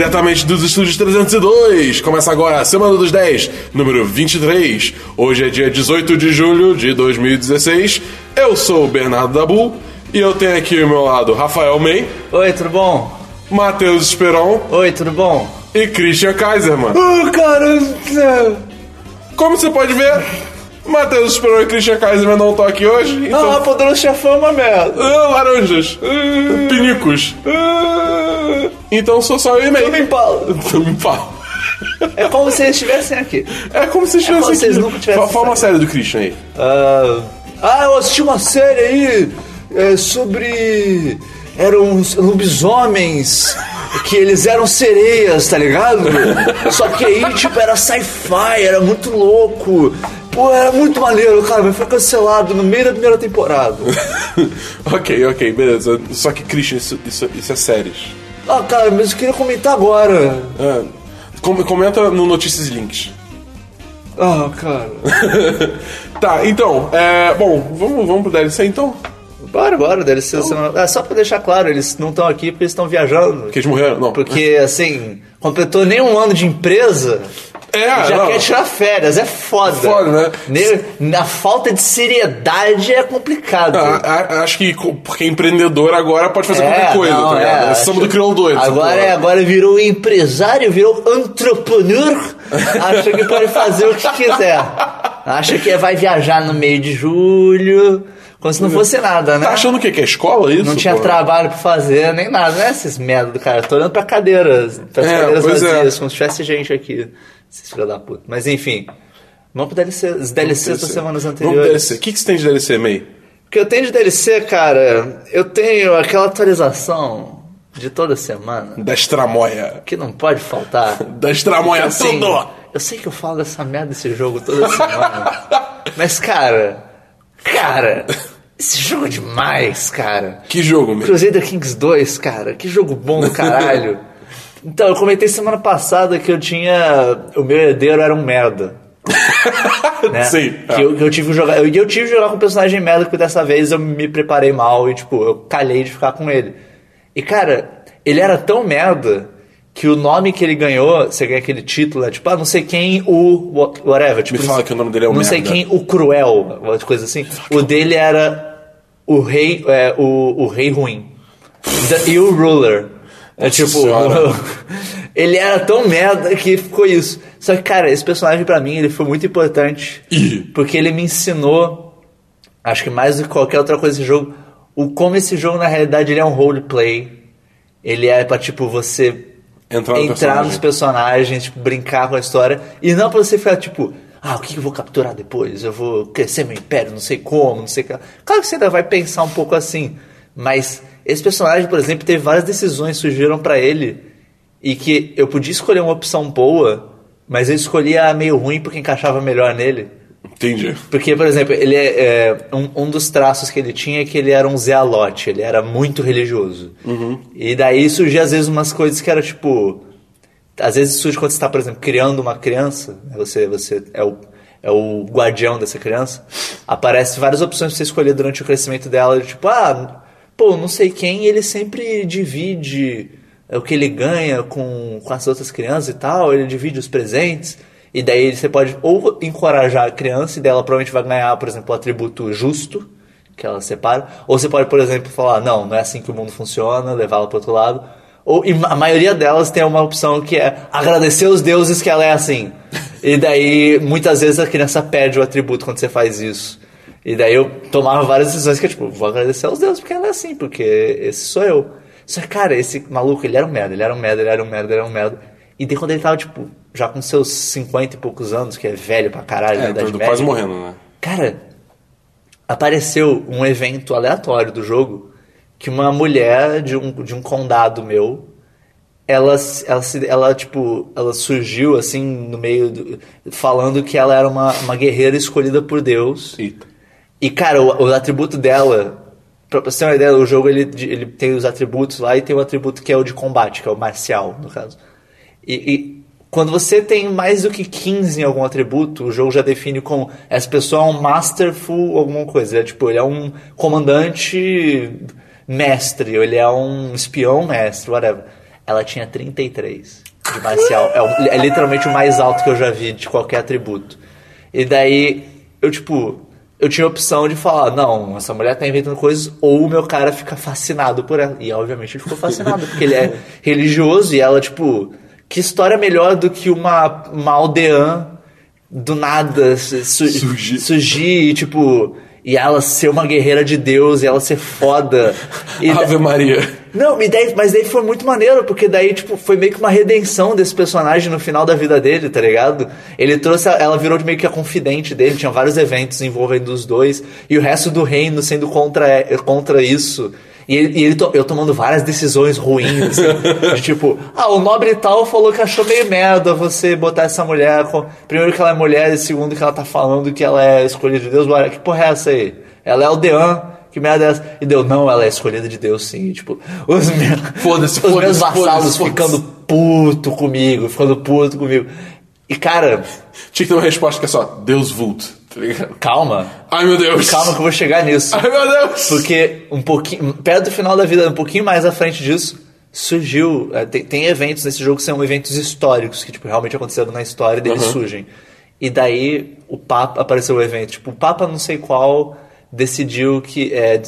Diretamente dos estúdios 302, começa agora a Semana dos 10, número 23. Hoje é dia 18 de julho de 2016. Eu sou o Bernardo Dabu e eu tenho aqui ao meu lado Rafael May, Oi, tudo bom? Matheus Esperon Oi, tudo bom? e Christian Kaiserman. Oh, cara, Como você pode ver, Matheus Esperon e Christian Kaiserman não estão aqui hoje, então. ah, poderoso chefão é uma merda. Ah, laranjas, ah, pinicos. Ah, então sou só eu e May. Tudo em pau. Tudo em pau. É como se eles estivessem aqui. É como se como estivesse se eles aqui. nunca tivessem Fa- Fala uma série do Christian aí. Ah, ah, eu assisti uma série aí é, sobre. Eram uns lobisomens que eles eram sereias, tá ligado? Só que aí, tipo, era sci-fi, era muito louco. Pô, era muito maneiro, cara, mas foi cancelado no meio da primeira temporada. ok, ok, beleza. Só que, Christian, isso, isso, isso é séries. Ah, cara, mas eu queria comentar agora. Ah, com- comenta no Notícias e Links. Ah, cara. Tá, então, é, bom, vamos, vamos pro DLC então? Bora, bora, DLC da semana. Ah, só pra deixar claro, eles não estão aqui porque eles estão viajando. Porque eles morreram? Não. Porque, assim, completou nem um ano de empresa, É, já não. quer tirar férias, é foda. Foda, né? Ne- Na falta de seriedade é complicado. Ah, acho que porque é empreendedor agora pode fazer É, qualquer coisa, não, tá ligado? é, É, acho- Samba do crioulo doido. Agora, é, agora virou empresário, virou entrepreneur, acha que pode fazer o que quiser. Acha que vai viajar no meio de julho, como se não fosse nada, né? Tá achando o quê? Que é escola isso? Não tinha porra? trabalho pra fazer, nem nada, né? Esses merda do cara. Tô olhando pra cadeiras, pra É, cadeiras pois é. vazias, como se tivesse gente aqui. Esses filhos da puta. Mas enfim, vamos pro DLC, os DLCs das semanas Vamos anteriores. DLC. O que, que você tem de DLC, May? O que eu tenho de DLC, cara, eu tenho aquela atualização de toda semana, Da Estramóia. que não pode faltar. Da Estramóia Assim, tudo! eu sei que eu falo dessa merda desse jogo toda semana. mas, cara, cara, esse jogo é demais, cara. Que jogo, May? Crusader Kings 2, cara, que jogo bom do caralho. então, eu comentei semana passada que eu tinha. O meu herdeiro era um merda. né? Sim. Que eu, que eu tive que jogar. Eu, eu tive que jogar com um personagem merda, porque dessa vez eu me preparei mal e, tipo, eu calhei de ficar com ele. E, cara, ele era tão merda que o nome que ele ganhou, você ganha aquele título, é tipo, ah, não sei quem, o wha- whatever. Tipo, Me fala que o nome dele é o Não sei merda. quem, o Cruel, uma coisa assim. O dele era o rei, é, o, o rei ruim. The Ill Ruler. É Nossa tipo, ele era tão merda que ficou isso. Só que, cara, esse personagem pra mim, ele foi muito importante. Ih. Porque ele me ensinou, acho que mais do que qualquer outra coisa desse jogo, o como esse jogo, na realidade, ele é um roleplay. Ele é pra, tipo, você Entrar no entrar personagem. nos personagens, tipo, brincar com a história. E não pra você ficar, tipo, ah, o que que eu vou capturar depois? Eu vou crescer meu império, não sei como, não sei o que. Claro que você ainda vai pensar um pouco assim. Mas esse personagem, por exemplo, teve várias decisões que surgiram pra ele. E que eu podia escolher uma opção boa, mas eu escolhi a meio ruim porque encaixava melhor nele. Entendi. Porque, por exemplo, ele é, é, um, um dos traços que ele tinha é que ele era um zealote, ele era muito religioso. E daí surgia às vezes umas coisas que era tipo. Às vezes surge quando você está, por exemplo, criando uma criança, né, você, você é, o, é o guardião dessa criança, aparece várias opções pra você escolher durante o crescimento dela, tipo, ah, pô, não sei quem, ele sempre divide é, o que ele ganha com, com as outras crianças e tal, ele divide os presentes. E daí você pode ou encorajar a criança e dela provavelmente vai ganhar, por exemplo, o atributo justo, que ela separa. Ou você pode, por exemplo, falar, não, não é assim que o mundo funciona, levá-la para outro lado. Ou e a maioria delas tem uma opção que é agradecer os deuses que ela é assim. E daí, muitas vezes a criança perde o atributo quando você faz isso. E daí eu tomava várias decisões que é tipo, vou agradecer aos deuses porque ela é assim, porque esse sou eu. Só que, cara, esse maluco, ele era um merda, ele era um merda, ele era um merda, ele era um merda. E daí quando ele tava, tipo, já com seus 50 e poucos anos, que é velho pra caralho, É, idade tô média. quase morrendo, né? Cara, apareceu um evento aleatório do jogo que uma mulher de um, de um condado meu, ela, ela, ela, tipo, ela surgiu assim no meio do, falando que ela era uma, uma guerreira escolhida por Deus. Eita. E, cara, o, o atributo dela, pra você ter uma ideia, o jogo ele, ele tem os atributos lá e tem o atributo que é o de combate, que é o marcial, no caso. E, e quando você tem mais do que 15 em algum atributo, o jogo já define como essa pessoa é um masterful alguma coisa. Ele é, tipo, ele é um comandante mestre, ou ele é um espião mestre, whatever. ela tinha 33 de marcial. É, o- é literalmente o mais alto que eu já vi de qualquer atributo. E daí, eu tipo, eu tinha a opção de falar, não, essa mulher tá inventando coisas, ou o meu cara fica fascinado por ela. E obviamente ele ficou fascinado, porque ele é religioso e ela, tipo, que história melhor do que uma, uma aldeã do nada su- su- Surgir. surgir e, tipo, e ela ser uma guerreira de Deus e ela ser foda. E Ave Maria. Não, daí, mas daí foi muito maneiro, porque daí, tipo, foi meio que uma redenção desse personagem no final da vida dele, tá ligado? Ele trouxe, a- ela virou meio que a confidente dele, tinha vários eventos envolvendo os dois, e o resto do reino sendo contra, contra isso. E, ele, e ele to- eu tomando várias decisões ruins, assim, de tipo, ah, o nobre tal falou que achou meio merda você botar essa mulher com. Primeiro que ela é mulher, e segundo que ela tá falando que ela é escolhida de Deus, que porra é essa aí? Ela é aldeã. Que merda é essa? E deu, não, ela é escolhida de Deus, sim. E, tipo, os meus, Foda-se, os meus foda-se, vassalos ficando puto comigo, ficando puto comigo. E, cara, Tinha que ter uma resposta que é só Deus vult, tá calma. Ai meu Deus! Calma que eu vou chegar nisso. Ai meu Deus! Porque um pouquinho, perto do final da vida, um pouquinho mais à frente disso, surgiu. é, Tem, tem eventos nesse jogo que são eventos históricos, que tipo, realmente aconteceram na história e deles Uhum. surgem. E daí o Papa apareceu o evento. Tipo, o Papa não sei qual decidiu que. é,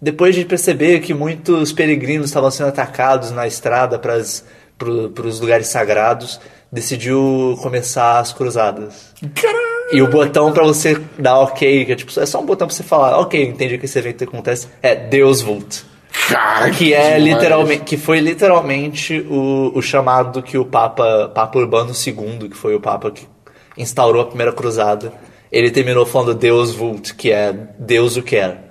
depois de perceber que muitos peregrinos estavam sendo atacados na estrada para os lugares sagrados, decidiu começar as cruzadas. Caralho! E o botão pra você dar ok, que é tipo, é só um botão pra você falar, ok, entendi que esse evento acontece, é Deus Vult. Cara, Que é literalmente, que foi literalmente o, o chamado que o Papa, Papa Urbano II, que foi o Papa que instaurou a primeira cruzada, ele terminou falando Deus Vult, que é Deus o quer.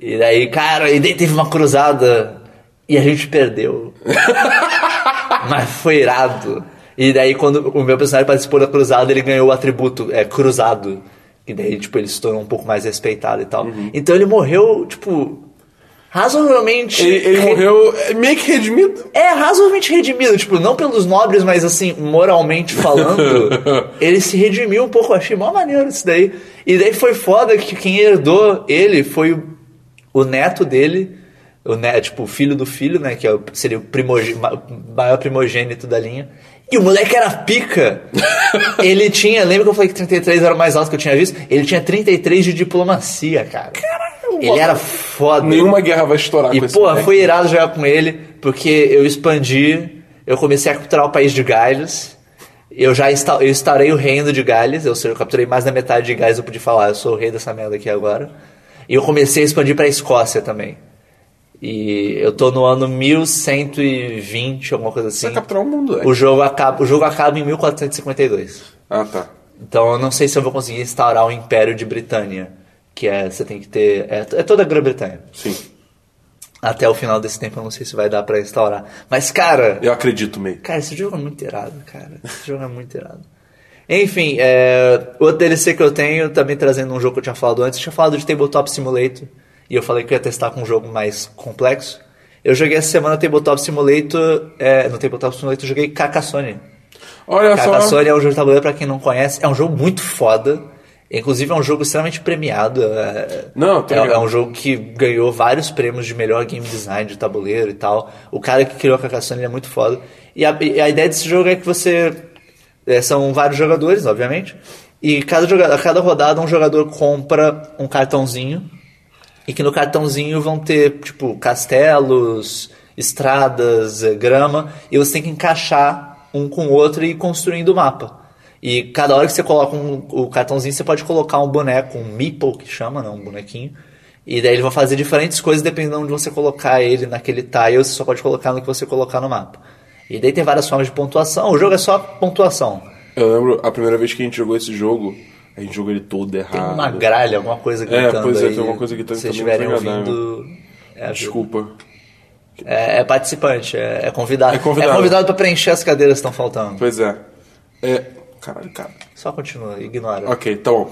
E daí, cara, e daí teve uma cruzada e a gente perdeu. Mas foi irado. E daí, quando o meu personagem participou da cruzada, ele ganhou o atributo é, cruzado. E daí, tipo, ele se tornou um pouco mais respeitado e tal. Então ele morreu, tipo, razoavelmente. Ele, ele re- morreu é, meio que redimido. É, razoavelmente redimido. Tipo, não pelos nobres, mas assim, moralmente falando, ele se redimiu um pouco. Eu achei mó maneiro isso daí. E daí foi foda que quem herdou ele foi o, neto dele. O neto, tipo, o filho do filho, né? Que é seria o ma- maior primogênito da linha. E o moleque era pica. ele tinha, lembra que eu falei que 33 era o mais alto que eu tinha visto? Ele tinha 33 de diplomacia, cara. ele era foda. Nenhuma guerra vai estourar E, com esse porra, foi irado jogar com ele, porque eu expandi, eu comecei a capturar o país de Gales. Eu já insta eu instaurei o reino de Gales, ou seja, eu capturei mais da metade de Gales, eu pude falar, eu sou o rei dessa merda aqui agora. E eu comecei a expandir pra Escócia também. E eu tô no ano 1120, alguma coisa assim. Você vai capturar o mundo, né? O jogo acaba, o jogo acaba em 1452. Ah, tá. Então eu não sei se eu vou conseguir instaurar o Império de Britânia, que é você tem que ter é, é toda a Grã-Bretanha. Sim. Até o final desse tempo eu não sei se vai dar pra instaurar. Mas, cara, Eu acredito meio. cara, esse jogo é muito irado, cara. Esse jogo é muito irado. Enfim, é, outro DLC que eu tenho, também trazendo um jogo que eu tinha falado antes, eu tinha falado de Tabletop Simulator, e eu falei que eu ia testar com um jogo mais complexo. Eu joguei essa semana Tabletop Simulator, é, no Tabletop Simulator eu joguei Carcassonne. Olha só. Carcassonne é um jogo de tabuleiro pra quem não conhece, é um jogo muito foda. Inclusive é um jogo extremamente premiado. É, Não, é, é um jogo que ganhou vários prêmios de melhor game design de tabuleiro e tal. O cara que criou a Carcassonne é muito foda. E a, e a ideia desse jogo é que você. é, são vários jogadores, obviamente. E cada, jogador, a cada rodada um jogador compra um cartãozinho. E que no cartãozinho vão ter, tipo, castelos, estradas, eh, grama. E você tem que encaixar um com o outro e ir construindo o mapa. E cada hora que você coloca um- o cartãozinho, você pode colocar um boneco, um meeple que chama, né? Um bonequinho. E daí ele vai fazer diferentes coisas dependendo de onde você colocar ele naquele tile. Você só pode colocar no que você colocar no mapa. E daí tem várias formas de pontuação. O jogo é só pontuação. Eu lembro a primeira vez que a gente jogou esse jogo, a gente jogou ele todo errado. Tem uma gralha, alguma coisa gritando É, pois é, aí. tem alguma coisa gritando Se vocês estiverem ouvindo... É, Desculpa. É, é participante, é, é convidado. É convidado. É convidado pra preencher as cadeiras que estão faltando. Pois é. É. Caralho, cara. Só continua, ignora. Ok, tá bom.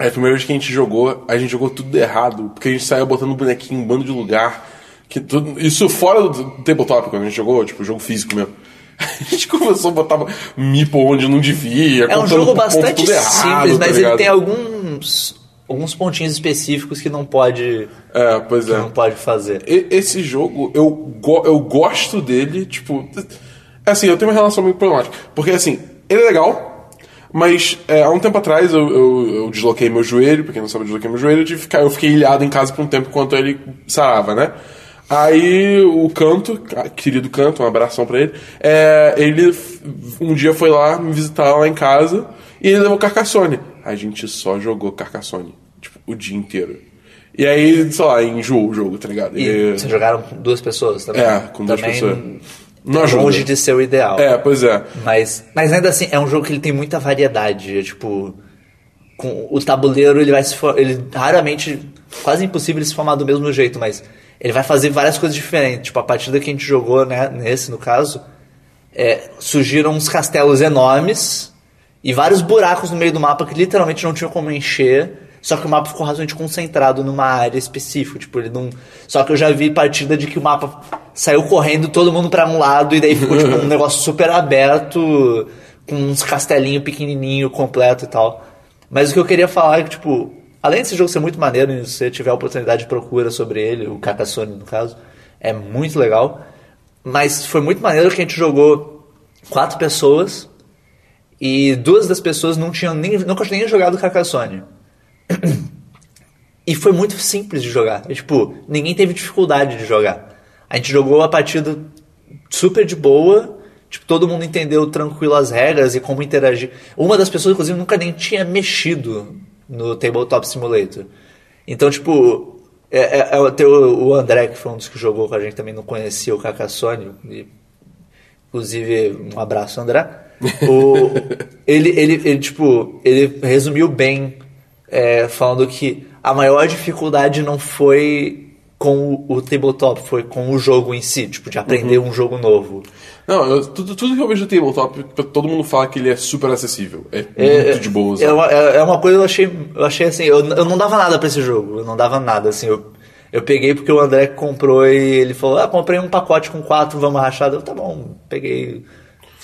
É a primeira vez que a gente jogou, a gente jogou tudo errado, porque a gente saiu botando bonequinho em um bando de lugar. Que tudo, isso fora do tabletop, quando a gente jogou, tipo, jogo físico mesmo. A gente começou a botar meeple onde não devia. É um jogo ponto bastante tudo errado, simples, tá mas ele ligado? tem alguns alguns pontinhos específicos que não pode, É, pois é. não pode fazer. E- Esse jogo, eu, go- eu gosto dele, tipo. Assim, eu tenho uma relação meio problemática. Porque, assim, ele é legal, mas é, há um tempo atrás eu, eu, eu desloquei meu joelho, pra quem não sabe, eu desloquei meu joelho, eu, ficar, eu fiquei ilhado em casa por um tempo enquanto ele sarava, né? Aí o Canto, querido Canto, um abração pra ele, é, ele um dia foi lá me visitar lá em casa e ele levou Carcassonne. A gente só jogou Carcassonne, tipo, o dia inteiro. E aí, sei lá, enjoou o jogo, tá ligado? E E- vocês jogaram com duas pessoas também? É, com duas também pessoas. Não, ajuda. longe de ser o ideal. É, pois é. Mas, mas ainda assim, é um jogo que ele tem muita variedade. É, tipo, com o tabuleiro ele vai se for, ele raramente, quase impossível ele se formar do mesmo jeito, mas ele vai fazer várias coisas diferentes. Tipo, a partida que a gente jogou, né, nesse no caso, é, surgiram uns castelos enormes e vários buracos no meio do mapa que literalmente não tinham como encher. Só que o mapa ficou razoavelmente concentrado numa área específica. Tipo, ele não. Só que eu já vi partida de que o mapa saiu correndo todo mundo pra um lado e daí ficou tipo, um negócio super aberto, com uns castelinhos pequenininho, completo e tal. Mas o que eu queria falar é que, tipo, além desse jogo ser muito maneiro, e se você tiver a oportunidade, procura sobre ele, o Carcassonne no caso, é muito legal. Mas foi muito maneiro que a gente jogou quatro pessoas e duas das pessoas não tinham nem, nunca tinham nem jogado Carcassonne. E foi muito simples de jogar. E, tipo, ninguém teve dificuldade de jogar. A gente jogou a partida super de boa. Tipo, todo mundo entendeu tranquilo as regras e como interagir. Uma das pessoas, inclusive, nunca nem tinha mexido no Tabletop Simulator. Então, tipo, é, é, é, o, o André, que foi um dos que jogou com a gente, também não conhecia o Carcassonne. E, inclusive, um abraço, André. O, ele, ele, ele, tipo, ele resumiu bem é, falando que a maior dificuldade não foi com o, o tabletop, foi com o jogo em si, tipo, de aprender um jogo novo. Não, eu- tudo, tudo que eu vejo do tabletop, todo mundo fala que ele é super acessível. É, É, muito de boa. É uma, é- é uma coisa que eu achei, eu achei assim, eu, eu não dava nada pra esse jogo, eu não dava nada, assim, eu, eu peguei porque o André comprou e ele falou, ah, comprei um pacote com quatro, vamos rachar, eu, tá bom, peguei,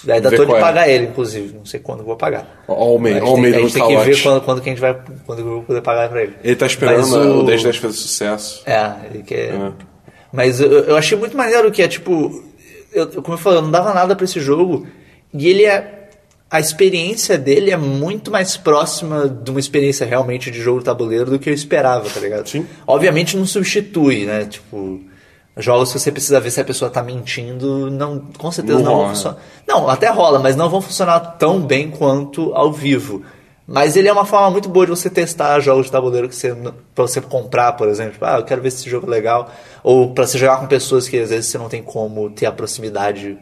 ainda tô de é. pagar ele, inclusive, não sei quando eu vou pagar. Ó, o gente ó, o tem, Almeida a gente tem que ver quando, quando que a gente vai, quando eu vou poder pagar pra ele. Ele tá esperando Mas o- o 10 10 fazer sucesso. É, ele quer. É. Mas eu, eu achei muito maneiro que é tipo. Eu, como eu falei, eu não dava nada pra esse jogo. E ele é. A experiência dele é muito mais próxima de uma experiência realmente de jogo tabuleiro do que eu esperava, tá ligado? Sim. Obviamente não substitui, né? Tipo. Jogos que você precisa ver se a pessoa tá mentindo, não, com certeza Não não, vão rola. funcionar. Não, até rola, mas não vão funcionar tão bem quanto ao vivo. Mas ele é uma forma muito boa de você testar jogos de tabuleiro que você para você comprar, por exemplo. Ah, eu quero ver se esse jogo é legal. Ou para você jogar com pessoas que às vezes você não tem como ter a proximidade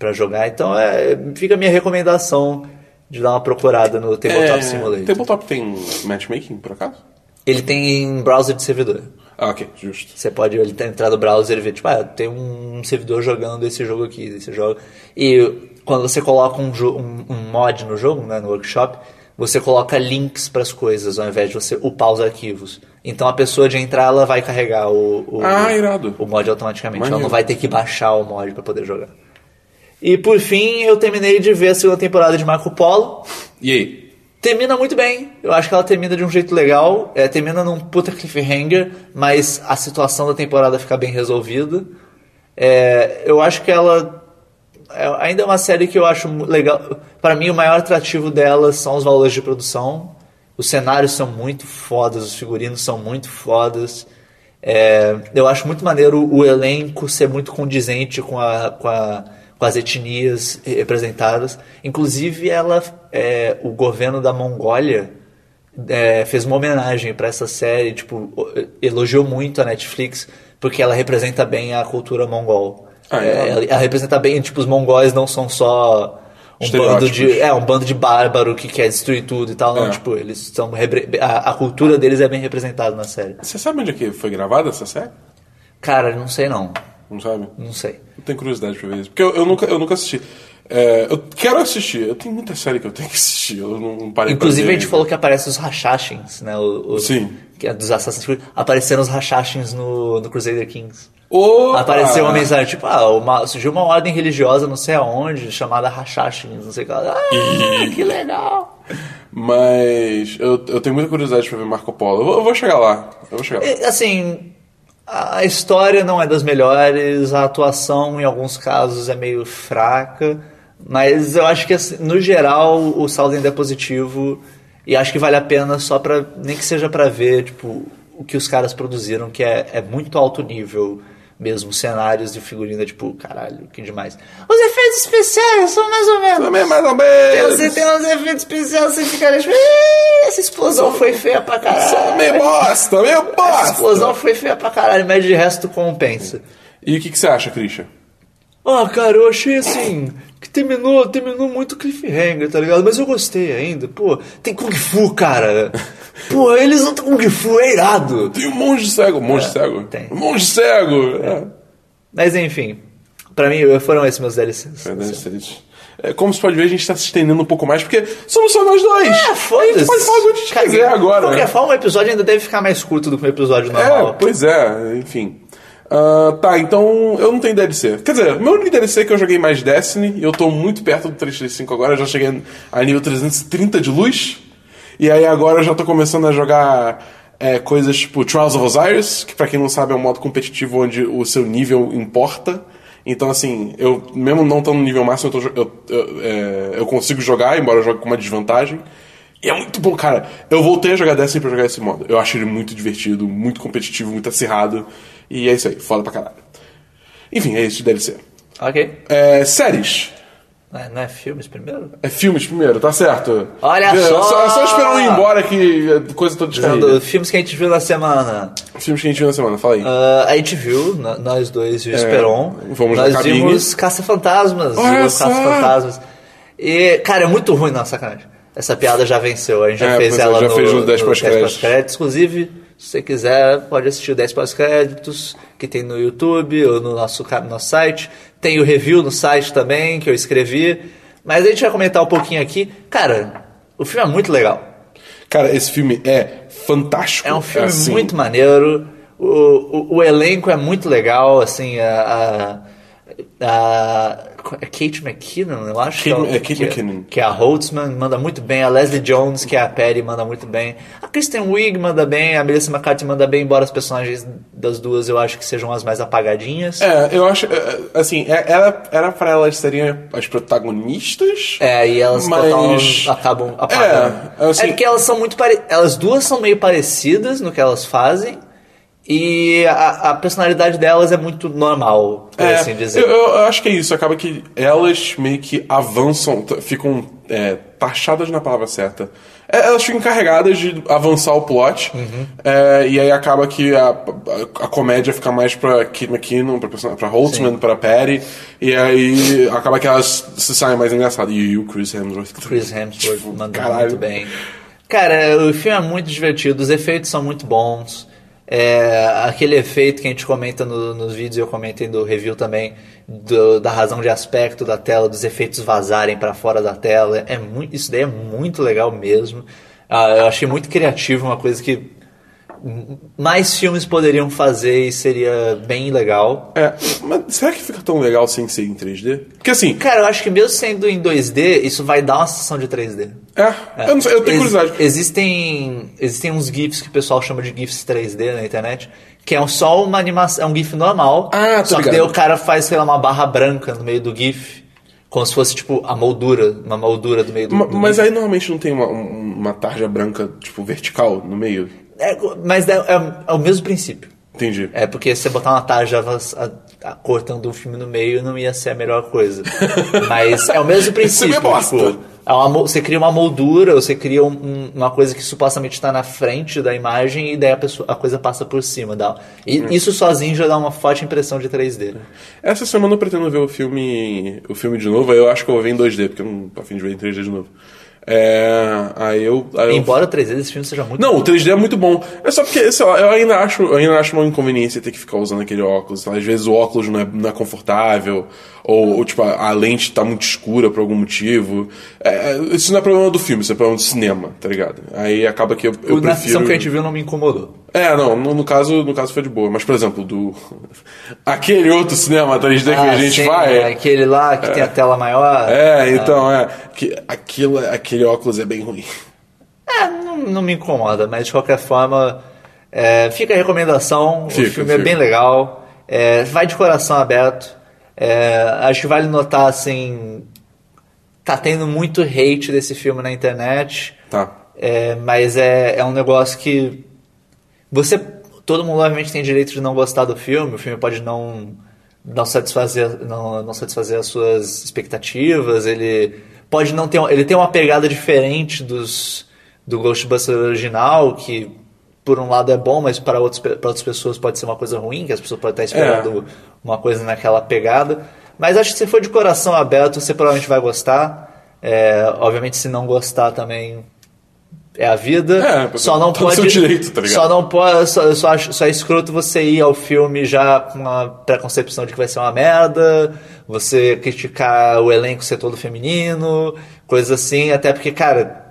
para jogar. Então é, fica a minha recomendação de dar uma procurada no Tabletop É, Simulator. Tabletop tem matchmaking, por acaso? Ele tem browser de servidor. Ah, ok, justo. Você pode ele tá- entrar no browser e ver, tipo, ah, tem um servidor jogando esse jogo aqui, esse jogo. E quando você coloca um, um- um mod no jogo, né, no workshop, você coloca links para as coisas, ao invés de você upar os arquivos. Então a pessoa de entrar, ela vai carregar o, o, Ah, irado. o mod automaticamente. Maneiro. Ela não vai ter que baixar o mod para poder jogar. E por fim, eu terminei de ver a segunda temporada de Marco Polo. E aí? Termina muito bem. Eu acho que ela termina de um jeito legal. É, termina num puta cliffhanger, mas a situação da temporada fica bem resolvida. É, eu acho que ela ainda é uma série que eu acho legal. Para mim, o maior atrativo dela são os valores de produção. Os cenários são muito fodas, os figurinos são muito fodas. É, eu acho muito maneiro o elenco ser muito condizente com, a, com, a- com as etnias representadas. Inclusive, ela, é, o governo da Mongólia é, fez uma homenagem para essa série, tipo, elogiou muito a Netflix porque ela representa bem a cultura mongol. Ah, É, é? representa bem, tipo, os mongóis não são só um bando de, é, um bando de bárbaro que quer destruir tudo e tal, não, É. tipo, eles são a, a cultura deles é bem representada na série. Você sabe onde é que foi gravada essa série? Cara, não sei não, Não sabe? não sei. Eu tenho curiosidade pra ver isso. Porque eu, eu nunca, eu nunca assisti. É, eu quero assistir. Eu tenho muita série que eu tenho que assistir. Eu não, não parei Inclusive a gente ainda. falou que aparece os Hashashins, né? o- o- Sim. Que é dos Assassin's Creed. Apareceram os Hashashins no, no Crusader Kings. Opa! Apareceu uma mensagem, tipo, ah, uma, surgiu uma ordem religiosa não sei aonde, chamada Hashashins, não sei o que. Ah, que legal! Mas eu, eu tenho muita curiosidade pra ver Marco Polo. Eu vou, eu vou chegar lá. Eu vou chegar lá. É, Assim, a história não é das melhores, a atuação em alguns casos é meio fraca, mas eu acho que assim, no geral o saldo ainda é positivo e acho que vale a pena só pra, nem que seja pra ver, tipo, o que os caras produziram, que é, é muito alto nível mesmo, cenários de figurina, tipo, caralho, que demais. Os efeitos especiais são mais ou menos. Também mais ou menos. tem uns efeitos especiais, você fica tipo, "Ih, essa explosão foi feia pra caralho. Meio bosta, meio Essa bosta. explosão foi feia pra caralho, mas de resto compensa. E o que, que você acha, Christian? Ah, cara, eu achei assim. Que terminou, terminou muito cliffhanger, tá ligado? Mas eu gostei ainda. Pô, tem Kung Fu, cara. Pô, eles lutam Kung Fu, é irado. Tem um monge cego. Monge cego? tem. Um monge cego. É. Mas enfim, pra mim foram esses meus DLCs. É, isso. É, como você pode ver, a gente tá se estendendo um pouco mais, porque somos só nós dois. É, A gente foda-se. pode falar o que a gente quiser agora. De qualquer né? forma, o episódio ainda deve ficar mais curto do que um episódio É, normal. pois é, enfim. Ah, tá, então eu não tenho DLC. Quer dizer, meu único DLC é que eu joguei mais Destiny e eu tô muito perto do 335 agora, eu já cheguei a nível 330 de luz. E aí agora eu já tô começando a jogar é, coisas tipo Trials of Osiris, que pra quem não sabe é um modo competitivo onde o seu nível importa. Então, assim, eu mesmo não estando no nível máximo, eu, tô eu, eu, é, eu consigo jogar, embora eu jogue com uma desvantagem. E é muito bom, cara. Eu voltei a jogar Destiny pra jogar esse modo. Eu acho ele muito divertido, muito competitivo, muito acirrado. E é isso aí, foda pra caralho. Enfim, é isso de DLC. Ok. É, séries. Não é, não é filmes primeiro? É filmes primeiro, tá certo? Olha é, só! É só esperar um ir embora que a coisa toda descarrega. filmes que a gente viu na semana. Filmes que a gente viu na semana, fala aí. Ah, a gente viu, nós dois e o Esperon. fomos na nós vimos Caça-Fantasmas. Só! Caça-Fantasmas. E, cara, é muito ruim, não, sacanagem. Essa piada já venceu. A gente já É, fez é, ela já no, fez no 10 no pós-créditos. pós-créditos. Inclusive, se você quiser, pode assistir o 10 pós-créditos, que tem no YouTube ou no nosso, no nosso site. Tem o review no site também, que eu escrevi. Mas a gente vai comentar um pouquinho aqui. Cara, o filme é muito legal. Cara, esse filme é fantástico. É um filme assim. muito maneiro. O, o, o elenco é muito legal, assim, a. a, a é Kate McKinnon, eu acho. Kate- que é Kate que, McKinnon. Que é a Holtzman, manda muito bem. A Leslie Jones, que é a Perry, manda muito bem. A Kristen Wiig manda bem. A Melissa McCarthy manda bem, embora as personagens das duas eu acho que sejam as mais apagadinhas. É, eu acho. é, Assim, é- era, era pra elas serem as protagonistas. É, e elas Mas- total acabam apagando. É, assim- É porque elas são muito pare... Elas duas são meio parecidas no que elas fazem. E a, a personalidade delas é muito normal, por É, assim dizer. Eu, eu acho que é isso. Acaba que elas meio que avançam, ficam é, taxadas na palavra certa. É, elas ficam encarregadas de avançar o plot. Uhum. é, e aí acaba que a, a, a comédia fica mais pra Kate McKinnon, pra, pra Holtzman, pra Perry. E aí acaba que elas se saem mais engraçadas. E o Chris Hemsworth. Chris Hemsworth manda Tipo, caralho. muito bem. Cara, o filme é muito divertido, os efeitos são muito bons. É, aquele efeito que a gente comenta no- nos vídeos, eu comentei no review também, do- da razão de aspecto da tela, dos efeitos vazarem pra fora da tela. É muito, isso daí é muito legal mesmo. Ah, eu achei muito criativo, uma coisa que mais filmes poderiam fazer e seria bem legal. É, mas será que fica tão legal sem ser em 3D? Porque assim, Cara, eu acho que mesmo sendo em 2D, isso vai dar uma sensação de 3D. é, eu, não sei, eu tenho Ex- curiosidade. Existem, existem uns GIFs que o pessoal chama de GIFs 3D na internet, que é só uma animação, é um GIF normal. Ah, só que ligado. daí o cara faz, sei lá, uma barra branca no meio do GIF, como se fosse tipo a moldura, uma moldura do meio do, do Mas GIF. aí normalmente não tem uma, um- uma tarja branca, tipo, vertical no meio. É, mas é, é- é o mesmo princípio. Entendi. É porque se você botar uma tarja a- a- cortando o filme no meio não ia ser a melhor coisa. Mas é o mesmo princípio. Isso é bosta. tipo, é uma você cria uma moldura, você cria um- um- uma coisa que supostamente está na frente da imagem e daí a, pessoa, a coisa passa por cima. Dá. E Hum. isso sozinho já dá uma forte impressão de 3D. Essa semana eu pretendo ver o filme, o filme de novo. aí Eu acho que eu vou ver em 2D, porque eu não tô afim de ver em 3D de novo. É, aí eu. Aí eu... Embora o 3D desse filme seja muito Não, o 3D é muito bom. É só porque, sei lá, eu ainda acho, eu ainda acho uma inconveniência ter que ficar usando aquele óculos. lá, Às vezes o óculos não é, não é confortável, ou, ou, tipo, a, a lente tá muito escura por algum motivo. É, isso não é problema do filme, isso é problema do cinema, tá ligado? Aí acaba que eu, eu Na prefiro... ficção que a gente viu não me incomodou. É, não, no, no caso, no caso foi de boa. Mas, por exemplo, do. Aquele outro cinema 3D que a gente sim, vai. é Aquele lá que tem a tela maior. É, então, é. Que, aquilo, aquele óculos é bem ruim. não, não me incomoda, mas de qualquer forma, é, fica a recomendação. Fica, o filme fica. é bem legal. É, vai de coração aberto. É, acho que vale notar, assim. Tá tendo muito hate desse filme na internet. Tá. É, mas é, é um negócio que. Você. Todo mundo, obviamente, tem direito de não gostar do filme. O filme pode não, não, satisfazer, não, não satisfazer as suas expectativas. Ele pode não ter. Ele tem uma pegada diferente dos, do Ghostbusters original, que por um lado é bom, mas para, outros, para outras pessoas pode ser uma coisa ruim, que as pessoas podem estar esperando uma coisa naquela pegada. Mas acho que se for de coração aberto, você provavelmente vai gostar. É, obviamente, se não gostar também é a vida. É, só não tá pode. direito, tá? Só não pode. Só, só, só é escroto você ir ao filme já com uma preconcepção de que vai ser uma merda, você criticar o elenco ser todo feminino, coisas assim, até porque, cara.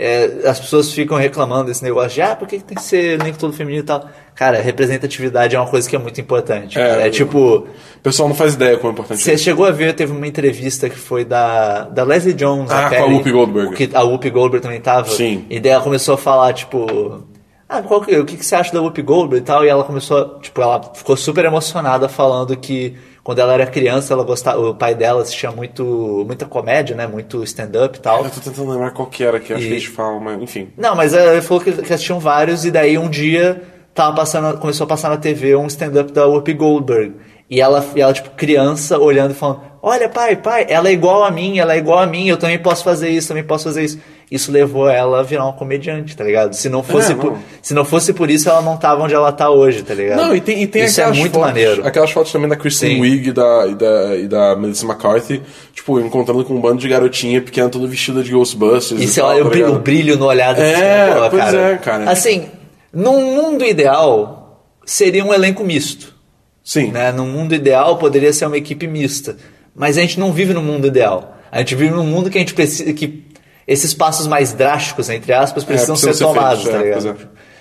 É, as pessoas ficam reclamando desse negócio de ah, por que que tem que ser elenco todo feminino e tal? Cara, representatividade é uma coisa que é muito importante. É. É, tipo, O pessoal não faz ideia como é importante você isso. chegou a ver, teve uma entrevista que foi da, da Leslie Jones. Ah, a com a Perry, Whoopi Goldberg. Que a Whoopi Goldberg também tava. Sim. E daí ela começou a falar, tipo... Ah, qual que, o que, que você acha da Whoopi Goldberg e tal? E ela começou, tipo, ela ficou super emocionada falando que quando ela era criança, ela gostava, o pai dela assistia muito, muita comédia, né? Muito stand-up e tal. Eu tô tentando lembrar qual que era que acho E- que eles falam, mas enfim. Não, mas ela falou que, que assistiam vários e daí um dia tava passando, começou a passar na TV um stand-up da Whoopi Goldberg. E ela, e ela, tipo, criança, olhando e falando, olha, pai, pai, ela é igual a mim, ela é igual a mim, eu também posso fazer isso, também posso fazer isso. Isso levou ela a virar uma comediante, tá ligado? Se não fosse, É, por, não. se não fosse por isso, ela não tava onde ela tá hoje, tá ligado? Não, e tem, e tem isso é aquelas muito fotos, maneiro. Aquelas fotos também da Kristen. Wiig e da, e, da, e da Melissa McCarthy, tipo, encontrando com um bando de garotinha pequena, toda vestida de Ghostbusters. E e olha tá o brilho, o no olhar desse É, cara, pois é, cara. Assim, num mundo ideal, seria um elenco misto. Sim. né? No mundo ideal poderia ser uma equipe mista, mas a gente não vive no mundo ideal. A gente vive num mundo que a gente precisa que esses passos mais drásticos, entre aspas, precisam, precisam ser, ser tomados, tá é, ligado? é.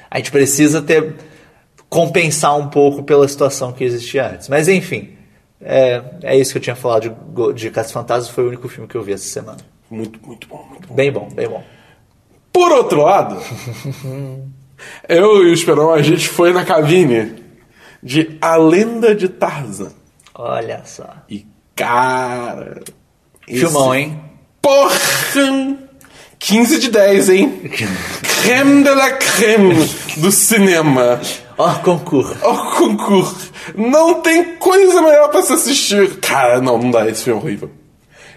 A gente precisa ter compensar um pouco pela situação que existia antes. Mas enfim, é, é isso que eu tinha falado de, de Caça Fantasma, foi o único filme que eu vi essa semana. Muito, muito bom, muito bom. Bem bom, bem bom. Por outro lado, eu e o Esperão, a gente foi na cabine de A Lenda de Tarzan. Olha só. E, cara... Filmão, hein? Porra! 15 de 10, hein? creme de la creme do cinema. Ó, concurso. Ó, concurso. Não tem coisa melhor pra se assistir. Cara, não, não dá. Esse filme é horrível.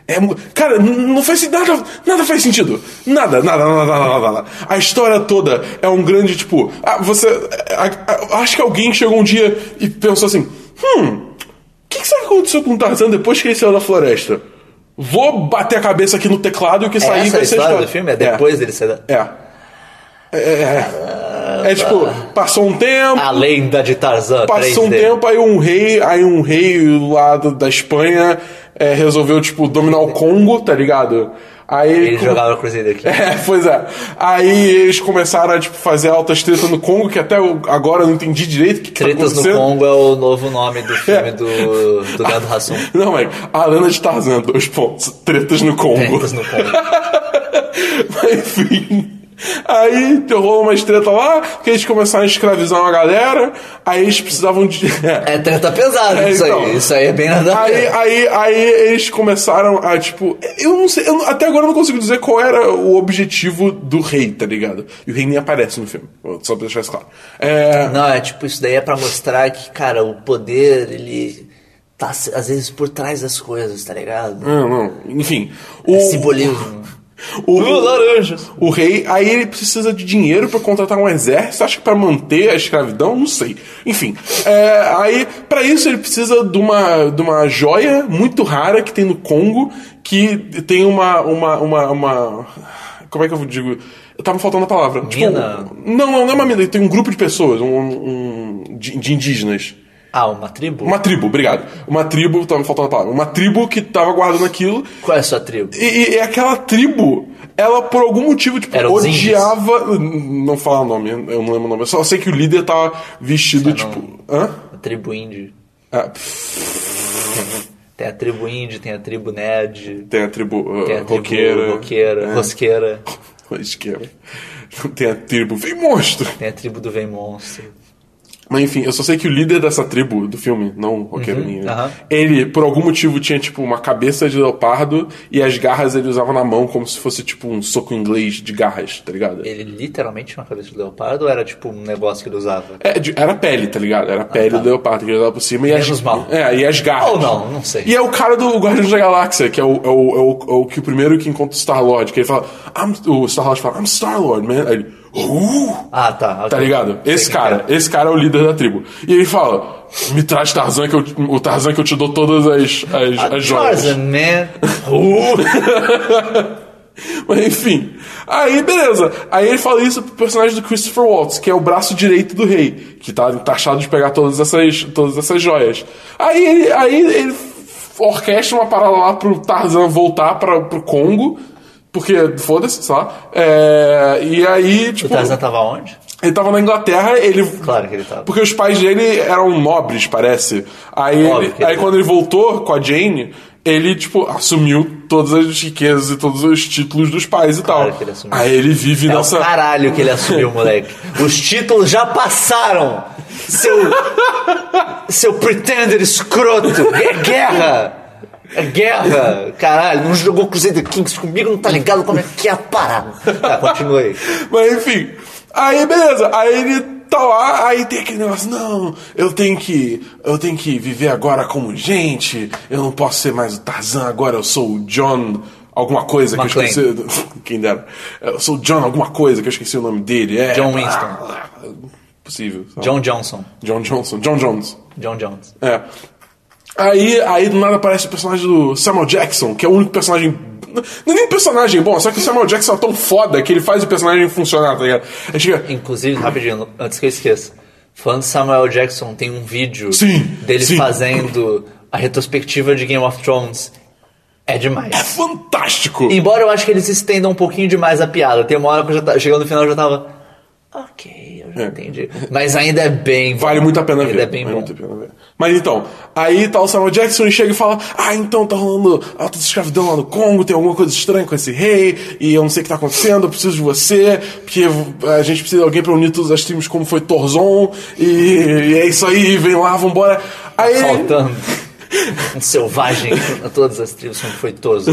É, cara, não faz nada, nada faz sentido. Nada, nada, nada, nada, nada, nada. A história toda é um grande tipo. Ah, você. a- a- acho que alguém chegou um dia e pensou assim: hum, o que, que será que aconteceu com o Tarzan depois que ele saiu da floresta? Vou bater a cabeça aqui no teclado e o que É sair essa vai ser história do filme? É depois dele ser da... É. É, é, é tipo, passou um tempo. A lenda de Tarzan Passou um 3D. tempo, aí um rei, aí um rei lá da Espanha é, resolveu, tipo, dominar o Congo, tá ligado? Aí Ele com- jogava Crusader aqui. É, pois é. Aí eles começaram a, tipo, fazer altas tretas no Congo, que até agora eu não entendi direito o que, tá Tretas no acontecendo. Congo é o novo nome do filme do, do Leandro Hassum. Não, é a Lana de Tarzan, dois pontos. Tretas no Congo. Tretas no Congo. Mas, enfim. Aí rolou uma treta lá, que eles começaram a escravizar uma galera, aí eles precisavam de. É treta pesada É, isso então. aí. Isso aí é bem nada Aí, aí, aí eles começaram a, tipo. Eu não sei, eu até agora eu não consigo dizer qual era o objetivo do rei, tá ligado? E o rei nem aparece no filme, só pra deixar isso claro. É. Não, é tipo, isso daí é pra mostrar que, cara, o poder, ele tá às vezes por trás das coisas, tá ligado? Não, não. Enfim. O, É simbolismo. O, Uh, laranjas. o rei, aí ele precisa de dinheiro pra contratar um exército, acho que pra manter a escravidão, não sei. Enfim, é, aí pra isso ele precisa de uma, de uma joia muito rara que tem no Congo, que tem uma, uma, uma, uma como é que eu digo? Eu tava faltando a palavra. Mina? não, não, não é uma mina, tem um grupo de pessoas, um, um de, de indígenas. Ah, uma tribo? Uma tribo, obrigado. Uma tribo, tava me faltando a palavra. Uma tribo que tava guardando aquilo. Qual é a sua tribo? E, e aquela tribo, ela por algum motivo, tipo, Eram os odiava. Não fala o nome, eu não lembro o nome. Eu só sei que o líder tava vestido, tipo. Hã? A tribo indie. Ah, Tem a tribo indie, tem a tribo nerd, tem a tribo uh, tem a tribo roqueira. roqueira, É. rosqueira. Rosqueira. tem a tribo Vem Monstro. Tem a tribo do Vem Monstro. Mas enfim, eu só sei que o líder dessa tribo do filme, não o roqueiro ninho, aham. ele, por algum motivo, tinha tipo uma cabeça de leopardo e as garras ele usava na mão como se fosse tipo um soco inglês de garras, tá ligado? Ele literalmente tinha uma cabeça de leopardo ou era tipo um negócio que ele usava? É, era pele, tá ligado? Era pele do leopardo que ele usava por cima e as, Menos mal. É, e as garras. Ou não, não sei. E é o cara do Guardiões da Galáxia, que é o, é o, é o, é o que o primeiro que encontra o Star-Lord, que ele fala, I'm, o Star-Lord fala, I'm Star-Lord, man. Aí ele, uh, Ah, tá. ok. Tá ligado? Sei Esse quem cara, esse cara é o líder da tribo. E ele fala: Me traz Tarzan, que eu, o Tarzan que eu te dou todas as, as, as joias. Tarzan, man. Mas enfim. Aí, beleza. Aí ele fala isso pro personagem do Christopher Waltz, que é o braço direito do rei, que tá taxado de pegar todas essas, todas essas joias. Aí ele, aí ele orquestra uma parada lá pro Tarzan voltar pra, pro Congo, porque, foda-se, lá. É, e aí, O tipo. Tarzan tava onde? Ele tava na Inglaterra, ele. Claro que ele tava. Porque os pais dele eram nobres, parece. Aí, Óbvio ele- aí ele- quando ele voltou com a Jane, ele, tipo, assumiu todas as riquezas e todos os títulos dos pais e Claro tal. que ele assumiu. Aí ele vive É nessa. o caralho que ele assumiu, moleque. Os títulos já passaram. Seu. Seu pretender escroto. É guerra. É guerra. Caralho, não jogou Crusader Kings comigo, não tá ligado como é que é a parada. Tá, continua aí. Mas enfim. Aí, beleza. Aí ele tá lá, aí tem aquele negócio, não, eu tenho que. Eu tenho que viver agora como gente. Eu não posso ser mais o Tarzan agora, eu sou o John. Alguma coisa que McClane. eu esqueci. Quem dera. Eu sou o John, alguma coisa que eu esqueci o nome dele. É, John Winston. Possível. sei lá. John Johnson. John Johnson. John Jones. John Jones. É. Aí, aí do nada aparece o personagem do Samuel Jackson, que é o único personagem. Não é nem um personagem bom, só que o Samuel Jackson é tão foda que ele faz o personagem funcionar, tá ligado? Aí chega. Inclusive, rapidinho, antes que eu esqueça. Falando de Samuel Jackson, tem um vídeo Sim, dele sim. fazendo a retrospectiva de Game of Thrones. É demais. É fantástico! Embora eu acho que eles estendam um pouquinho demais a piada. Tem uma hora que eu já tá, chegando no final eu já tava. Ok, eu já É. entendi. Mas ainda é bem bom. Vale muito a pena ainda ver. é bem vale bom. pena ver. Mas então, aí tá o Samuel Jackson e chega e fala: Ah, então tá rolando alta escravidão lá no Congo, tem alguma coisa estranha com esse rei, e eu não sei o que tá acontecendo, eu preciso de você, porque a gente precisa de alguém pra unir todas as tribos como foi Torzon, e, e é isso aí, vem lá, vambora. Aí. Faltando um selvagem a todas as tribos como foi Toso.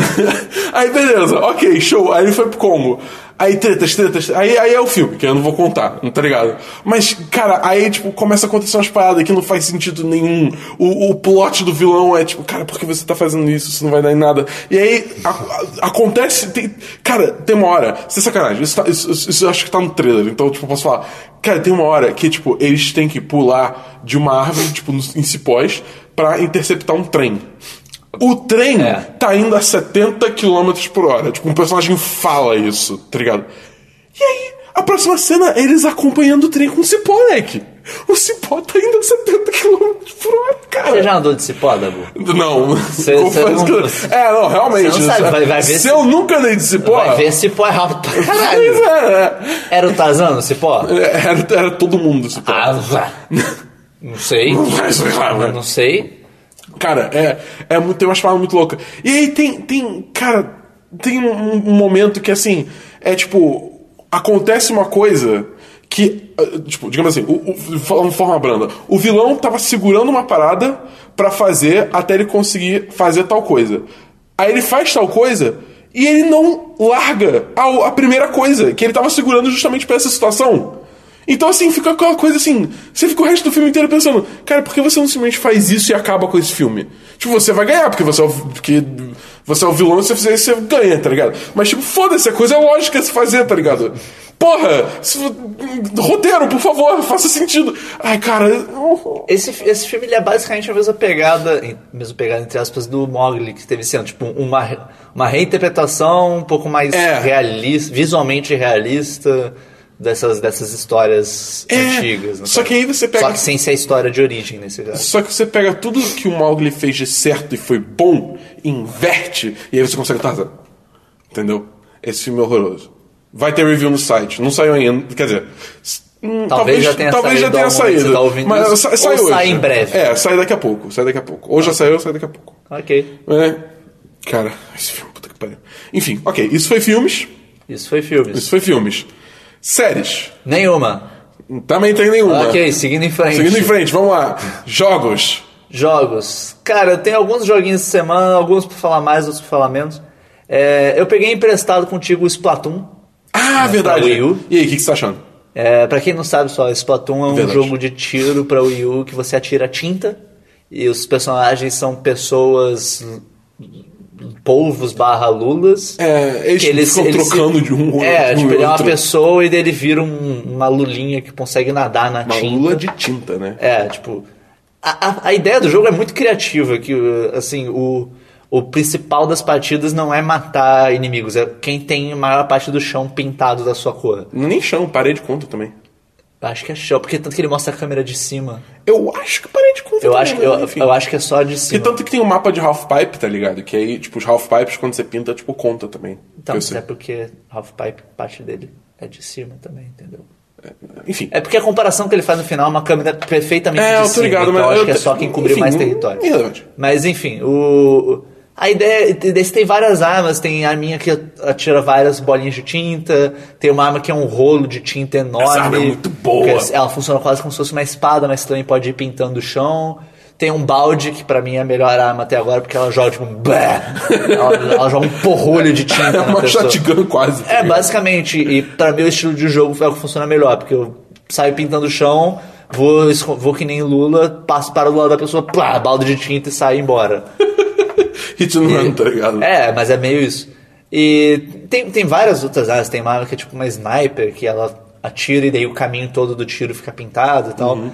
aí beleza, ok, show. Aí ele foi pro Congo. Aí tretas, tretas. Aí, aí é o filme, que eu não vou contar, tá ligado? Mas, cara, aí, tipo, começa a acontecer umas paradas que não faz sentido nenhum. O, o plot do vilão é tipo, cara, por que você tá fazendo isso? Isso não vai dar em nada. E aí, a- a- acontece. Tem, cara, tem uma hora. Sem sacanagem, isso, tá- isso, isso- isso acho que tá no trailer, então, tipo, posso falar. Cara, tem uma hora que, tipo, eles têm que pular de uma árvore, tipo, em cipós, pra interceptar um trem. O trem É. tá indo a 70 km por hora. Tipo, um personagem fala isso, tá ligado? E aí, a próxima cena é eles acompanhando o trem com o cipó, moleque. O cipó tá indo a 70 km por hora, cara. Você já andou de cipó, Dabu? Não, confesso você não- que- É, não, realmente. Você não sabe, vai- vai ver se se- eu nunca dei de cipó. Vai ver cipó é rápido pra Pois caralho. é, Era o Tarzan no cipó? é. Era, era todo mundo cipó. Ah, vá. Não sei. Mas, mas- Não sei. Cara, é, é muito, tem umas palavras muito loucas. E aí tem, tem cara, tem um, um momento que assim, é tipo, acontece uma coisa que, ah, tipo, digamos assim, o, o, falando de forma branda, o vilão tava segurando uma parada pra fazer até ele conseguir fazer tal coisa. Aí ele faz tal coisa e ele não larga a, a primeira coisa que ele tava segurando justamente pra essa situação. Então, assim, fica aquela coisa assim. Você fica o resto do filme inteiro pensando, cara, por que você não simplesmente faz isso e acaba com esse filme? Tipo, você vai ganhar, porque você é o, porque você é o vilão, se você fizer isso, você ganha, tá ligado? Mas, tipo, foda-se, a coisa é lógica se fazer, tá ligado? Porra! se- roteiro, por favor, faça sentido. Ai, cara. eu- Esse, esse filme ele é basicamente a mesma pegada, mesma pegada entre aspas, do Mogli que teve sendo, tipo, uma, uma reinterpretação um pouco mais É. realista, visualmente realista dessas, dessas histórias É, antigas. né, só que aí você pega- Só que sem ser a história de origem nesse caso. Só que você pega tudo que o Mowgli fez de certo e foi bom, inverte, e aí você consegue Tarzan. Entendeu? Esse filme é horroroso. Vai ter review no site. Não saiu ainda. Quer dizer. hum, Talvez já tenha talvez saído já tenha saído. tá mas isso, sa- ou sai sai hoje. em breve. É, sai daqui a pouco. Sai daqui a pouco. Ou já saiu, sai daqui a pouco. Ok. É. Cara, esse filme, puta que pariu. Enfim, ok. Isso foi filmes. Isso foi filmes. Isso foi filmes. Séries. Nenhuma. Também tem nenhuma. Ok, seguindo em frente. Seguindo em frente, vamos lá. Jogos. Jogos. Cara, eu tenho alguns joguinhos de semana, alguns pra falar mais, outros pra falar menos. É, eu peguei emprestado contigo o Splatoon. Ah, verdade. Wii U. E aí, o que, que você tá achando? É, pra quem não sabe só, Splatoon é um Verdade. jogo de tiro pra Wii U que você atira tinta e os personagens são pessoas polvos barra lulas. É, eles, que eles ficam eles se- trocando de um É, um tipo, ele é uma outro. pessoa e ele vira um- uma lulinha que consegue nadar na Uma tinta. lula de tinta, né? É, tipo. A, a, a ideia do jogo é muito criativa, que assim, o, o principal das partidas não é matar inimigos, é quem tem a maior parte do chão pintado da sua cor. Nem chão, parede conta também. Acho que é chão, porque tanto que ele mostra a câmera de cima. Eu acho que parede Eu acho, mas eu, enfim. eu acho que é só de E cima. tanto que tem um mapa de half pipe, tá ligado? Que aí, tipo, os half pipes, quando você pinta, tipo, conta também. Então, mas sei. é porque Half Pipe, parte dele é de cima também, entendeu? Enfim. É porque a comparação que ele faz no final é uma câmera perfeitamente É, de eu tô cima, ligado, então mas eu acho eu que é só quem cobriu enfim, mais território. irrelevante. Mas enfim, o a ideia desse tem várias armas, tem a minha que atira várias bolinhas de tinta, tem uma arma que é um rolo de tinta enorme. Essa arma é muito boa. que Ela funciona quase como se fosse uma espada, mas também pode ir pintando o chão. Tem um balde, que pra mim é a melhor arma até agora, porque ela joga tipo um... ela, ela joga um porrolho de tinta É uma pessoa. shotgun quase. É, basicamente, e pra mim o estilo de jogo é o que funciona melhor, porque eu saio pintando o chão, vou, vou que nem Lula, passo para do lado da pessoa, plá, balde de tinta e saio embora. Hit and run, tá ligado? É, mas é meio isso. E tem, tem várias outras áreas, tem uma que é tipo uma sniper, que ela atira e daí o caminho todo do tiro fica pintado e tal. Uhum.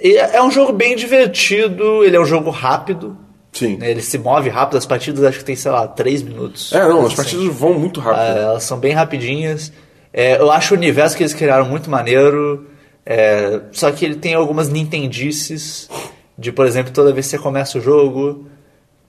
E é é um jogo bem divertido, ele é um jogo rápido. Sim. né, Ele se move rápido, as partidas acho que tem, sei lá, 3 minutos. É, não, as Assim. partidas vão muito rápido. É, elas são bem rapidinhas. É, eu acho o universo que eles criaram muito maneiro. é, só que ele tem algumas nintendices. De, por exemplo, toda vez que você começa o jogo.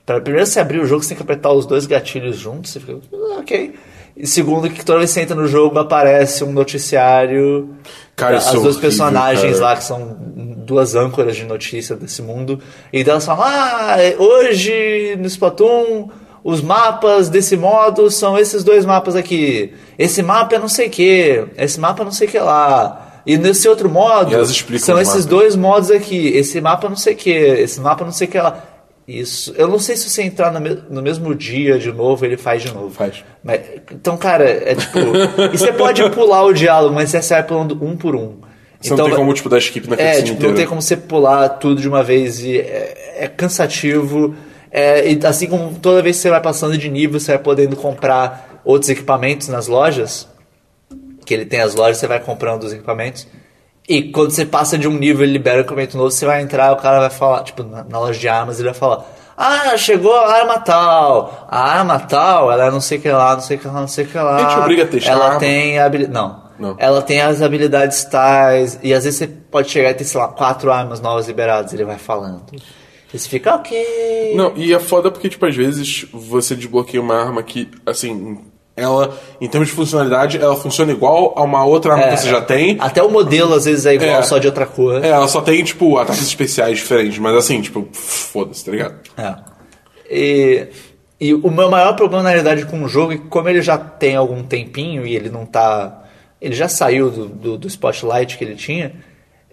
Pra, primeiro você abrir o jogo, você tem que apertar os dois gatilhos juntos. Você fica, "Ah, ok. E segundo, que toda vez que você entra no jogo, aparece um noticiário. Cara, As é duas horrível, personagens cara. lá, que são duas âncoras de notícia desse mundo. E então elas falam: Ah, hoje no Splatoon, os mapas desse modo são esses dois mapas aqui. Esse mapa é não sei o que, esse mapa é não sei o que lá. E nesse outro modo, são esses dois modos aqui. Esse mapa é não sei o que, esse mapa é não sei o que lá. Isso. Eu não sei se você entrar no, me- no mesmo dia de novo, ele faz de novo. Faz. Mas, então, cara, é tipo. e você pode pular o diálogo, mas você vai pulando um por um. Você não tem como, tipo, dar skip na É, tipo, inteira. não tem como você pular tudo de uma vez e é, é cansativo. É, e assim como toda vez que você vai passando de nível, você vai podendo comprar outros equipamentos nas lojas. Que ele tem as lojas, você vai comprando os equipamentos. E quando você passa de um nível e libera um equipamento novo, você vai entrar, o cara vai falar, tipo, na, na loja de armas, ele vai falar: Ah, chegou a arma tal. A arma tal, ela é não sei o que lá, não sei o que lá, não sei o que lá. A gente obriga a testar a Ela arma? tem habilidade. Não. Não. Ela tem as habilidades tais. E às vezes você pode chegar e ter, sei lá, quatro armas novas liberadas. Ele vai falando. E você fica, ok. Não, e é foda porque, tipo, às vezes você desbloqueia uma arma que, assim, ela, em termos de funcionalidade, ela funciona igual a uma outra arma É, que você já tem. Até o modelo às vezes é igual, É. só de outra cor. É, ela só tem, tipo, ataques especiais diferentes, mas assim, tipo, foda-se, tá ligado? É. E, e o meu maior problema, na realidade, com o jogo é que como ele já tem algum tempinho e ele não tá. Ele já saiu do, do, do spotlight que ele tinha.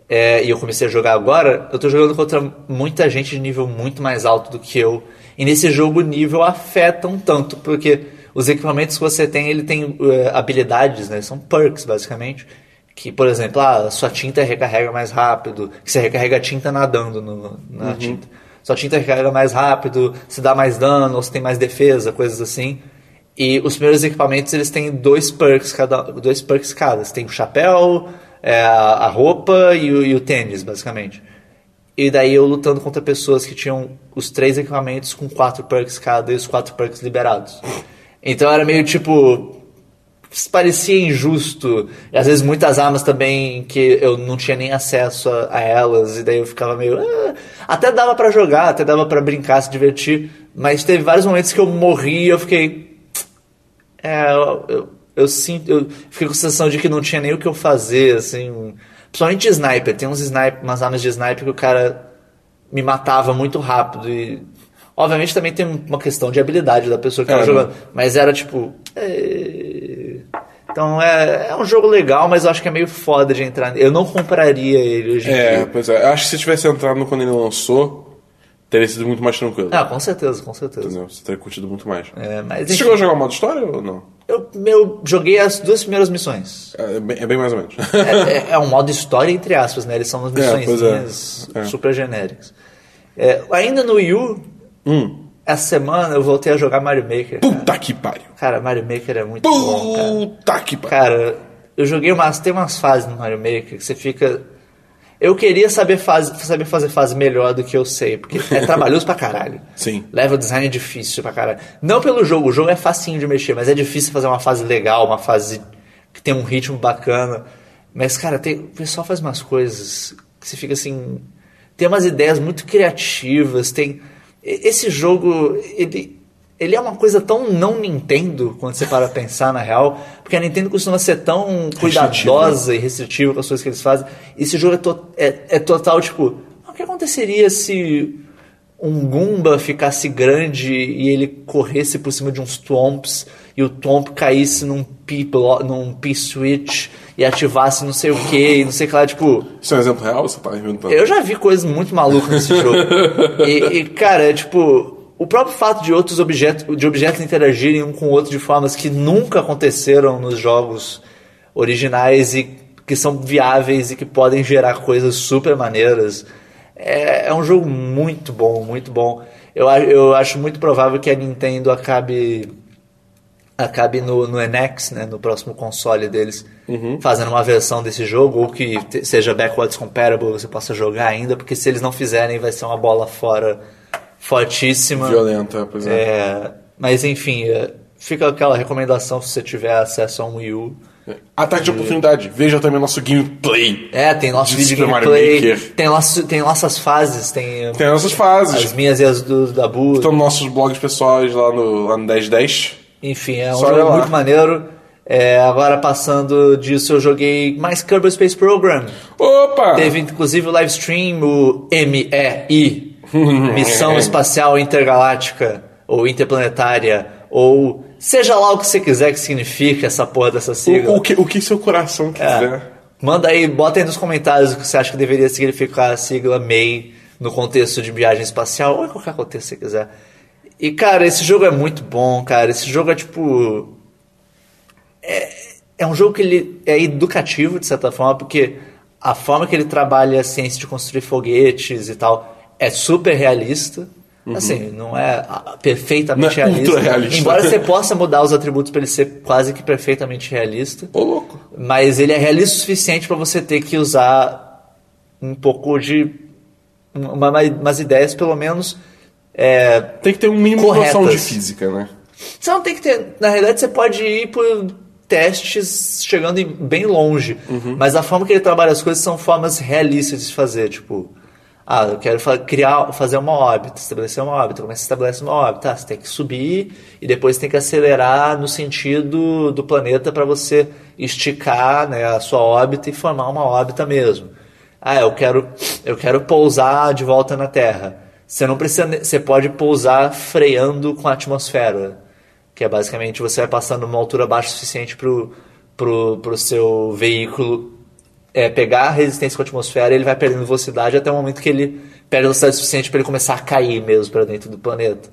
é, e eu comecei a jogar agora, eu tô jogando contra muita gente de nível muito mais alto do que eu. E nesse jogo o nível afeta um tanto, porque os equipamentos que você tem, ele tem é, habilidades, né? São perks, basicamente. Que, por exemplo, ah, sua tinta recarrega mais rápido, que você recarrega a tinta nadando no, na tinta. Sua tinta recarrega mais rápido, se dá mais dano, ou se tem mais defesa, coisas assim. E os primeiros equipamentos, eles têm dois perks cada. Dois perks cada. Você tem o chapéu, é, a, a roupa e o, e o tênis, basicamente. E daí eu lutando contra pessoas que tinham os três equipamentos com quatro perks cada e os quatro perks liberados. Então era meio tipo. Parecia injusto. E às vezes muitas armas também que eu não tinha nem acesso a, a elas. E daí eu ficava meio. "Ah". Até dava pra jogar, até dava pra brincar, se divertir. Mas teve vários momentos que eu morri e eu fiquei. É, eu, eu, eu sinto. Eu fiquei com a sensação de que não tinha nem o que eu fazer, assim. Principalmente sniper. Tem uns sniper, umas armas de sniper que o cara me matava muito rápido. E. Obviamente também tem uma questão de habilidade da pessoa que É, tava né? jogando. Mas era tipo. é, Então é, é um jogo legal, mas eu acho que é meio foda de entrar. Eu não compraria ele hoje em É, dia. pois é. Eu Acho que se tivesse entrado quando ele lançou, teria sido muito mais tranquilo. Ah, com certeza, com certeza. Entendeu? Você teria curtido muito mais. É, mas Você enfim, chegou a jogar o modo história ou não? eu, eu joguei as duas primeiras missões. É bem, é bem mais ou menos. É, é- é um modo história, entre aspas, né? Eles são umas É, missões é. É. super genéricas. É, ainda no Wii U, hum. essa semana eu voltei a jogar Mario Maker. Cara, Puta que pariu. Cara, Mario Maker é muito bom, cara. Puta que pariu. Cara, eu joguei umas. Tem umas fases no Mario Maker que você fica. Eu queria saber, fase, saber fazer fase melhor do que eu sei, porque é trabalhoso pra caralho. Sim. Level design é difícil pra caralho. Não pelo jogo, o jogo é facinho de mexer, mas é difícil fazer uma fase legal, uma fase que tem um ritmo bacana. Mas, cara, tem, o pessoal faz umas coisas que você fica assim. Tem umas ideias muito criativas. Tem. Esse jogo, ele. Ele é uma coisa tão não Nintendo quando você para pensar na real, porque a Nintendo costuma ser tão cuidadosa e restritiva com as coisas que eles fazem. Esse jogo é, to- é- é total tipo, o que aconteceria se um Goomba ficasse grande e ele corresse por cima de uns Twomps e o Twomp caísse num P-blo- num P-switch e ativasse não sei o que, não sei o que lá, tipo. Isso é um exemplo real você tá inventando? Eu já vi coisas muito malucas nesse jogo. E, e, cara, tipo. O próprio fato de outros objetos, de objetos interagirem um com o outro de formas que nunca aconteceram nos jogos originais e que são viáveis e que podem gerar coisas super maneiras. É, é um jogo muito bom, muito bom. Eu, eu acho muito provável que a Nintendo acabe acabe no, no NX, né, no próximo console deles, fazendo uma versão desse jogo, ou que te- seja backwards compatible, você possa jogar ainda, porque se eles não fizerem, vai ser uma bola fora fortíssima. Violenta, pois é. É, mas enfim, é, fica aquela recomendação se você tiver acesso a um Wii U. Ataque de oportunidade. Veja também nosso gameplay. É, tem nosso De vídeo gameplay, Maker. tem, nosso, tem nossas fases, tem, Tem nossas fases. as minhas e as do, da Bu. Estão nos nossos blogs pessoais lá no, lá no 1010. Enfim, é um Só jogo lá. muito maneiro. É, agora passando disso, eu joguei mais Kerbal Space Program. Opa! Teve inclusive o live stream, o MEI, Missão Espacial Intergaláctica, ou Interplanetária, ou seja lá o que você quiser que signifique essa porra dessa sigla. O, o que, o que seu coração É. quiser. Manda aí, bota aí nos comentários o que você acha que deveria significar a sigla MEI no contexto de viagem espacial, ou em qualquer contexto que você quiser. E, cara, esse jogo é muito bom, cara. Esse jogo é tipo. É, é um jogo que ele é educativo, de certa forma, porque a forma que ele trabalha a ciência de construir foguetes e tal é super realista. Assim, não é perfeitamente Não é realista. realista. Embora você possa mudar os atributos para ele ser quase que perfeitamente realista. Ô, louco. Mas ele é realista o suficiente para você ter que usar um pouco de. Uma- umas ideias, pelo menos. É, Tem que ter um mínimo de noção de Corretas. física, né? você não tem que ter. Na realidade, você pode ir por testes chegando em- bem longe. Mas a forma que ele trabalha as coisas são formas realistas de se fazer. Tipo, ah, eu quero criar, fazer uma órbita, estabelecer uma órbita. Como é que você estabelece uma órbita? Ah, você tem que subir e depois tem que acelerar no sentido do planeta para você esticar né, a sua órbita e formar uma órbita mesmo. Ah, eu quero, eu quero pousar de volta na Terra. Você não precisa, você pode pousar freando com a atmosfera, que é basicamente você vai passando uma altura baixa o suficiente pro, pro, pro seu veículo é, pegar a resistência com a atmosfera ele vai perdendo velocidade até o momento que ele perde velocidade suficiente para ele começar a cair mesmo para dentro do planeta.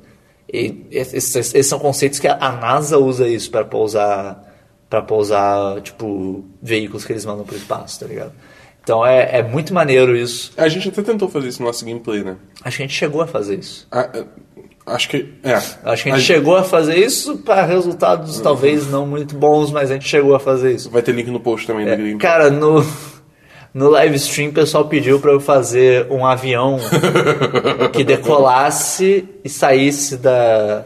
E esses, esses são conceitos que a NASA usa isso para pousar para pousar tipo veículos que eles mandam pro espaço, tá ligado? Então é, é muito maneiro isso. A gente até tentou fazer isso no nosso gameplay, né? Acho que a gente chegou a fazer isso. Ah, é, acho que. É. Acho que a gente chegou a fazer isso para resultados talvez não muito bons, mas a gente chegou a fazer isso. Vai ter link no post também do gameplay. Cara, no, no live stream o pessoal pediu para eu fazer um avião que decolasse e saísse da,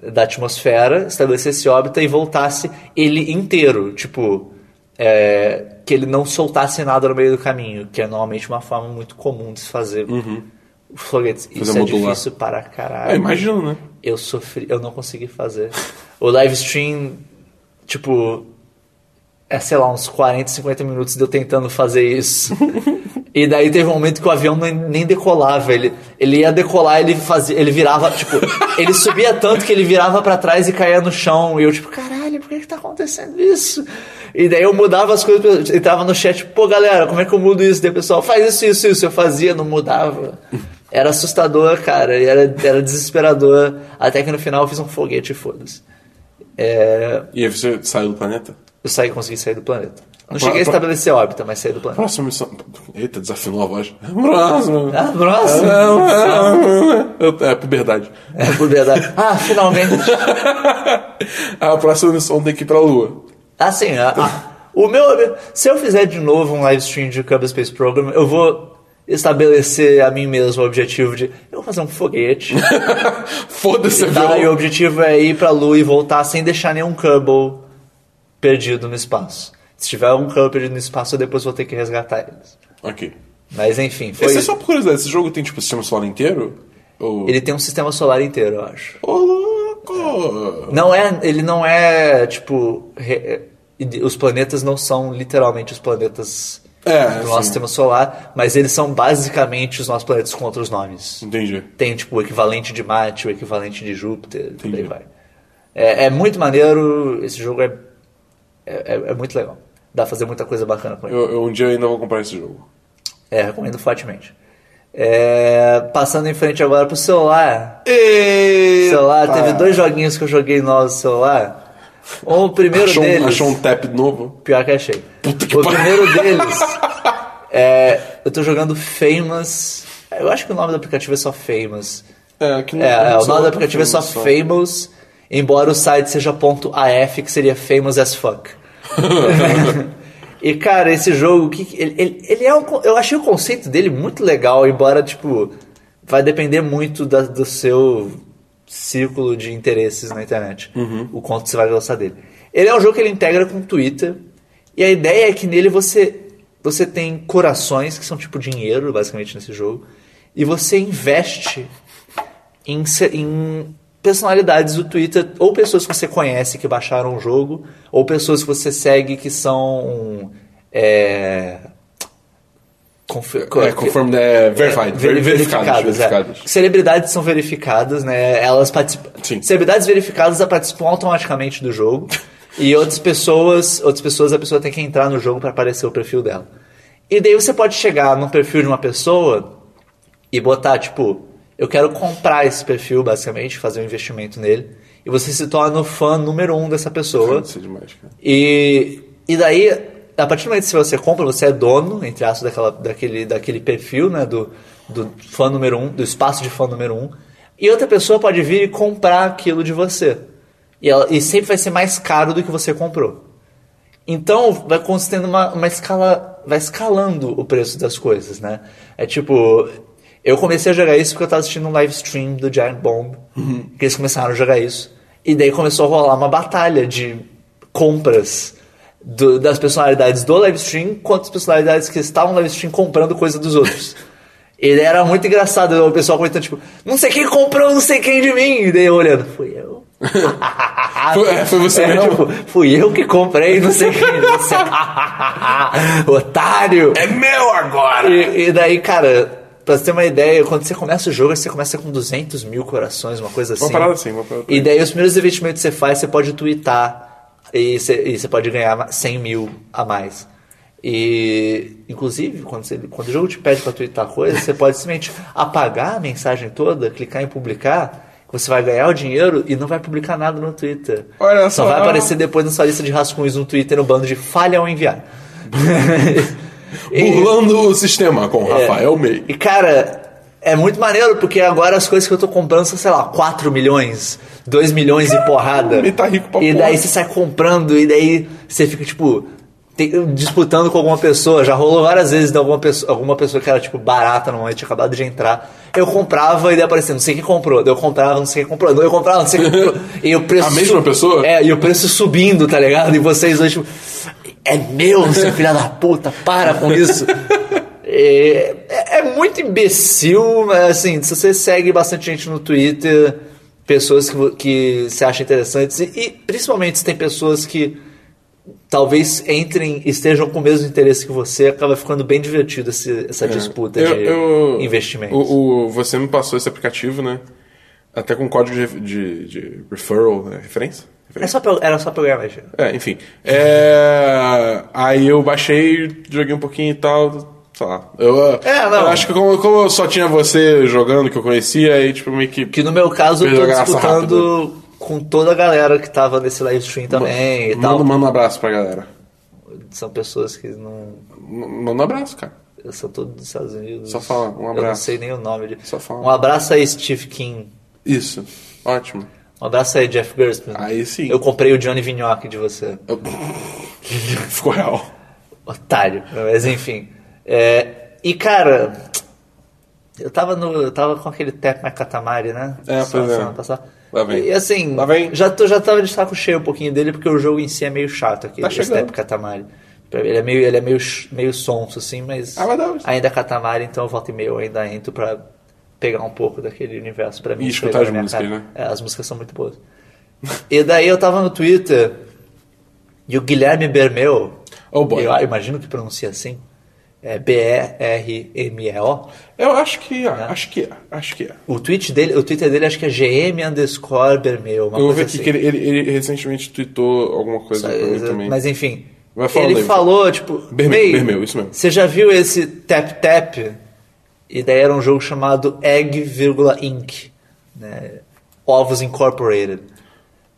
da atmosfera, estabelecesse órbita e voltasse ele inteiro. Tipo, é, que ele não soltasse nada no meio do caminho, que é normalmente uma forma muito comum de se fazer foguetes. Isso é modular. difícil para caralho. É, imagino, né? Eu sofri, eu não consegui fazer. O live stream, tipo, é, sei lá, uns 40, 50 minutos de eu tentando fazer isso. e daí teve um momento que o avião nem, nem decolava. Ele, ele ia decolar, ele fazia, ele virava, tipo, ele subia tanto que ele virava pra trás e caía no chão. E eu, tipo, caralho, por que que tá acontecendo isso? E daí eu mudava as coisas, eu entrava no chat, pô galera, como é que eu mudo isso? Daí o pessoal, faz isso, isso, isso. Eu fazia, não mudava. Era assustador, cara, e era, era desesperador. Até que no final eu fiz um foguete e foda-se. É, E aí você saiu do planeta? eu saí, consegui sair do planeta. Não Pra- cheguei a pra- estabelecer órbita, mas saí do planeta. Próxima missão. Eita, desafinou a voz. Próxima. Ah, próximo. Eu- É, puberdade. É, por verdade. Ah, finalmente. A próxima missão tem que ir pra Lua. Assim, a- a- o meu. Se eu fizer de novo um live stream de Kerbal Space Program, eu vou estabelecer a mim mesmo o objetivo de. Eu vou fazer um foguete. Foda-se, tá? E o objetivo é ir pra Lua e voltar sem deixar nenhum Kerbal perdido no espaço. Se tiver um Kerbal perdido no espaço, eu depois vou ter que resgatar eles. Ok. Mas enfim, foi. Esse é só por curiosidade, esse jogo tem tipo sistema solar inteiro? Ou... Ele tem um sistema solar inteiro, eu acho. Ô, louco! Não é, ele não é tipo re- os planetas não são literalmente os planetas É, do nosso sim. sistema solar, mas eles são basicamente os nossos planetas com outros nomes. Entendi. Tem tipo o equivalente de Marte, o equivalente de Júpiter, por aí Entendi. vai. É, é muito maneiro, esse jogo é, é, é- é muito legal. Dá pra fazer muita coisa bacana com ele. Eu, eu um dia ainda vou comprar esse jogo. É, recomendo fortemente. É, passando em frente agora pro celular. Celular, teve dois joguinhos que eu joguei novos no celular. O primeiro achou, deles. achou um tap novo? Pior que achei. Puta que o pariu. primeiro deles. é, eu tô jogando Famous. Eu acho que o nome do aplicativo é só Famous. É, aqui no- É, é, o só- nome do aplicativo é só Famous, embora o site seja .af, que seria famous as fuck. e cara, esse jogo, que que- ele, ele, ele é um, eu achei o conceito dele muito legal, embora tipo vai depender muito da- do seu círculo de interesses na internet, o quanto você vai gostar dele. Ele é um jogo que ele integra com o Twitter e a ideia é que nele você você tem corações que são tipo dinheiro basicamente nesse jogo e você investe em, em personalidades do Twitter, ou pessoas que você conhece que baixaram o jogo, ou pessoas que você segue que são. É, confi- É, conforme é, verified, Ver- ver- verificadas. verificadas, é. Celebridades são verificadas, né? Elas participam. Sim. Celebridades verificadas participam automaticamente do jogo. e outras pessoas, outras pessoas a pessoa tem que entrar no jogo para aparecer o perfil dela. E daí você pode chegar no perfil de uma pessoa e botar tipo, eu quero comprar esse perfil basicamente, fazer um investimento nele, e você se torna o fã número um dessa pessoa. Isso é demais, cara. E, e daí, a partir do momento que você compra, você é dono, entre aspas, daquela, daquele, daquele perfil, né? Do, do fã número um, do espaço de fã número um. E outra pessoa pode vir e comprar aquilo de você. E, ela, e sempre vai ser mais caro do que você comprou. Então, vai construindo uma, uma escala. Vai escalando o preço das coisas, né? É tipo. Eu comecei a jogar isso porque eu tava assistindo um live stream do Giant Bomb. Que eles começaram a jogar isso. E daí começou a rolar uma batalha de compras do- das personalidades do live stream contra as personalidades que estavam no live stream comprando coisa dos outros. Ele era muito engraçado, o pessoal comentando, tipo, não sei quem comprou não sei quem de mim. E daí eu olhando, fui eu. Foi- é, foi você mesmo? tipo, fui eu que comprei, não sei quem. Você... Otário! É meu agora! E, e daí, cara, pra você ter uma ideia, quando você começa o jogo, você começa com 200 mil corações, uma coisa assim. Uma parada assim, uma parada E daí os primeiros investimentos que você faz, você pode tweetar e você, e pode ganhar 100 mil a mais. E, inclusive, quando, você- quando o jogo te pede pra twittar coisa, você pode simplesmente apagar a mensagem toda, clicar em publicar, você vai ganhar o dinheiro e não vai publicar nada no Twitter. Olha Só só. vai aparecer depois na sua lista de rascunhos no Twitter no bando de falha ao enviar. E- Burlando o sistema com é. Rafael May. E cara, é muito maneiro porque agora as coisas que eu tô comprando são, sei lá, 4 milhões, 2 milhões e porrada. ele tá rico pra E porra. daí você sai comprando e daí você fica tipo tem- disputando com alguma pessoa. Já rolou várias vezes de alguma pessoa, alguma pessoa que era tipo barata no momento, tinha acabado de entrar. Eu comprava e daí aparecia, não sei quem comprou. Daí eu comprava, não sei quem comprou. Daí eu comprava, não sei quem comprou. E o preço A mesma pessoa? É, e o preço subindo, tá ligado? E vocês dois, tipo, é meu, seu filho da puta, para com isso. É, é- é muito imbecil, assim, se você segue bastante gente no Twitter, pessoas que, que você acha interessantes, e, e principalmente se tem pessoas que talvez entrem, estejam com o mesmo interesse que você, acaba ficando bem divertido esse- essa disputa É. Eu- de eu- investimentos. O, o- você me passou esse aplicativo, né? Até com código de, de, de referral, né? referência? É só pra- era só programa, gente. É, enfim. É, Aí eu baixei, joguei um pouquinho e tal, sei lá. Eu, É, eu acho que como, como só tinha você jogando que eu conhecia, aí tipo meio que. Que no meu caso eu tô disputando com toda a galera que tava nesse live stream também e tal. Manda, manda um abraço pra galera. São pessoas que não. Manda um abraço, cara. Eu sou todo dos Estados Unidos. Só fala, um Eu não abraço. sei nem o nome de. Só fala. Um abraço aí, Steve King. Isso. Ótimo. Um abraço aí, Jeff Gerstmann. Aí sim. Eu comprei o Johnny Vinhoque de você. Eu- Ficou real. Otário. Mas enfim. É, e cara. Eu tava, no, eu tava com aquele Tap My Katamari, né? É, pois é. passada. Lá vem. E assim, Lá vem. Já, tô, já tava de saco cheio um pouquinho dele, porque o jogo em si é meio chato aqui, Tá esse. Tap Katamari. Ele é meio, ele é meio, meio sonso, assim, mas Ah, ainda é Katamari, então eu volta e meia eu ainda entro pra pegar um pouco daquele universo pra mim. E escutar as músicas, cara. né? É, as músicas são muito boas. e daí eu tava no Twitter e o Guilherme Bermeu, Oh, boy. eu imagino que pronuncia assim, é B-E-R-M-E-O. Eu acho que é, acho que é, acho que é. O, tweet dele, o Twitter dele acho que é GM underscore Bermeu, uma Eu coisa assim. que ele, ele, ele recentemente tweetou alguma coisa pra mim também. Mas enfim, ele falou, tipo... Bermeu, "May, Bermeu, isso mesmo." Você já viu esse Tap Tap? E daí era um jogo chamado Egg, Inc. Né? Ovos Incorporated.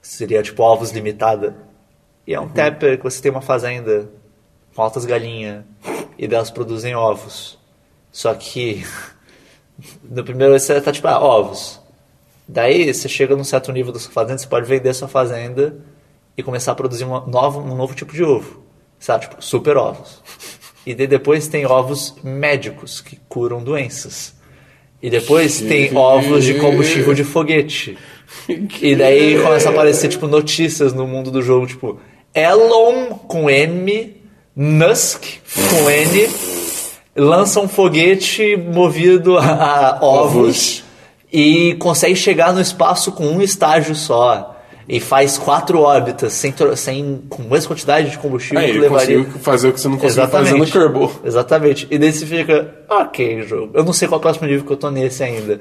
Seria tipo Ovos Limitada. E é um tapper que você tem uma fazenda com altas galinhas e delas produzem ovos. Só que no primeiro você tá tipo, ah, ovos. Daí você chega num certo nível da sua fazenda, você pode vender a sua fazenda e começar a produzir uma nova, um novo tipo de ovo. Sabe, tipo, super ovos. E depois tem ovos médicos que curam doenças. E depois tem ovos de combustível de foguete. E daí começa a aparecer, tipo, notícias no mundo do jogo, tipo, Elon com M, Musk com N, lança um foguete movido a, ovos, e consegue chegar no espaço com um estágio só. E faz quatro órbitas sem, sem, com mesma quantidade de combustível Aí, que levaria. conseguiu fazer o que você não conseguiu fazer no. Kerbal. Exatamente. E daí você fica, ok, jogo. Eu não sei qual é o próximo nível que eu tô nesse ainda.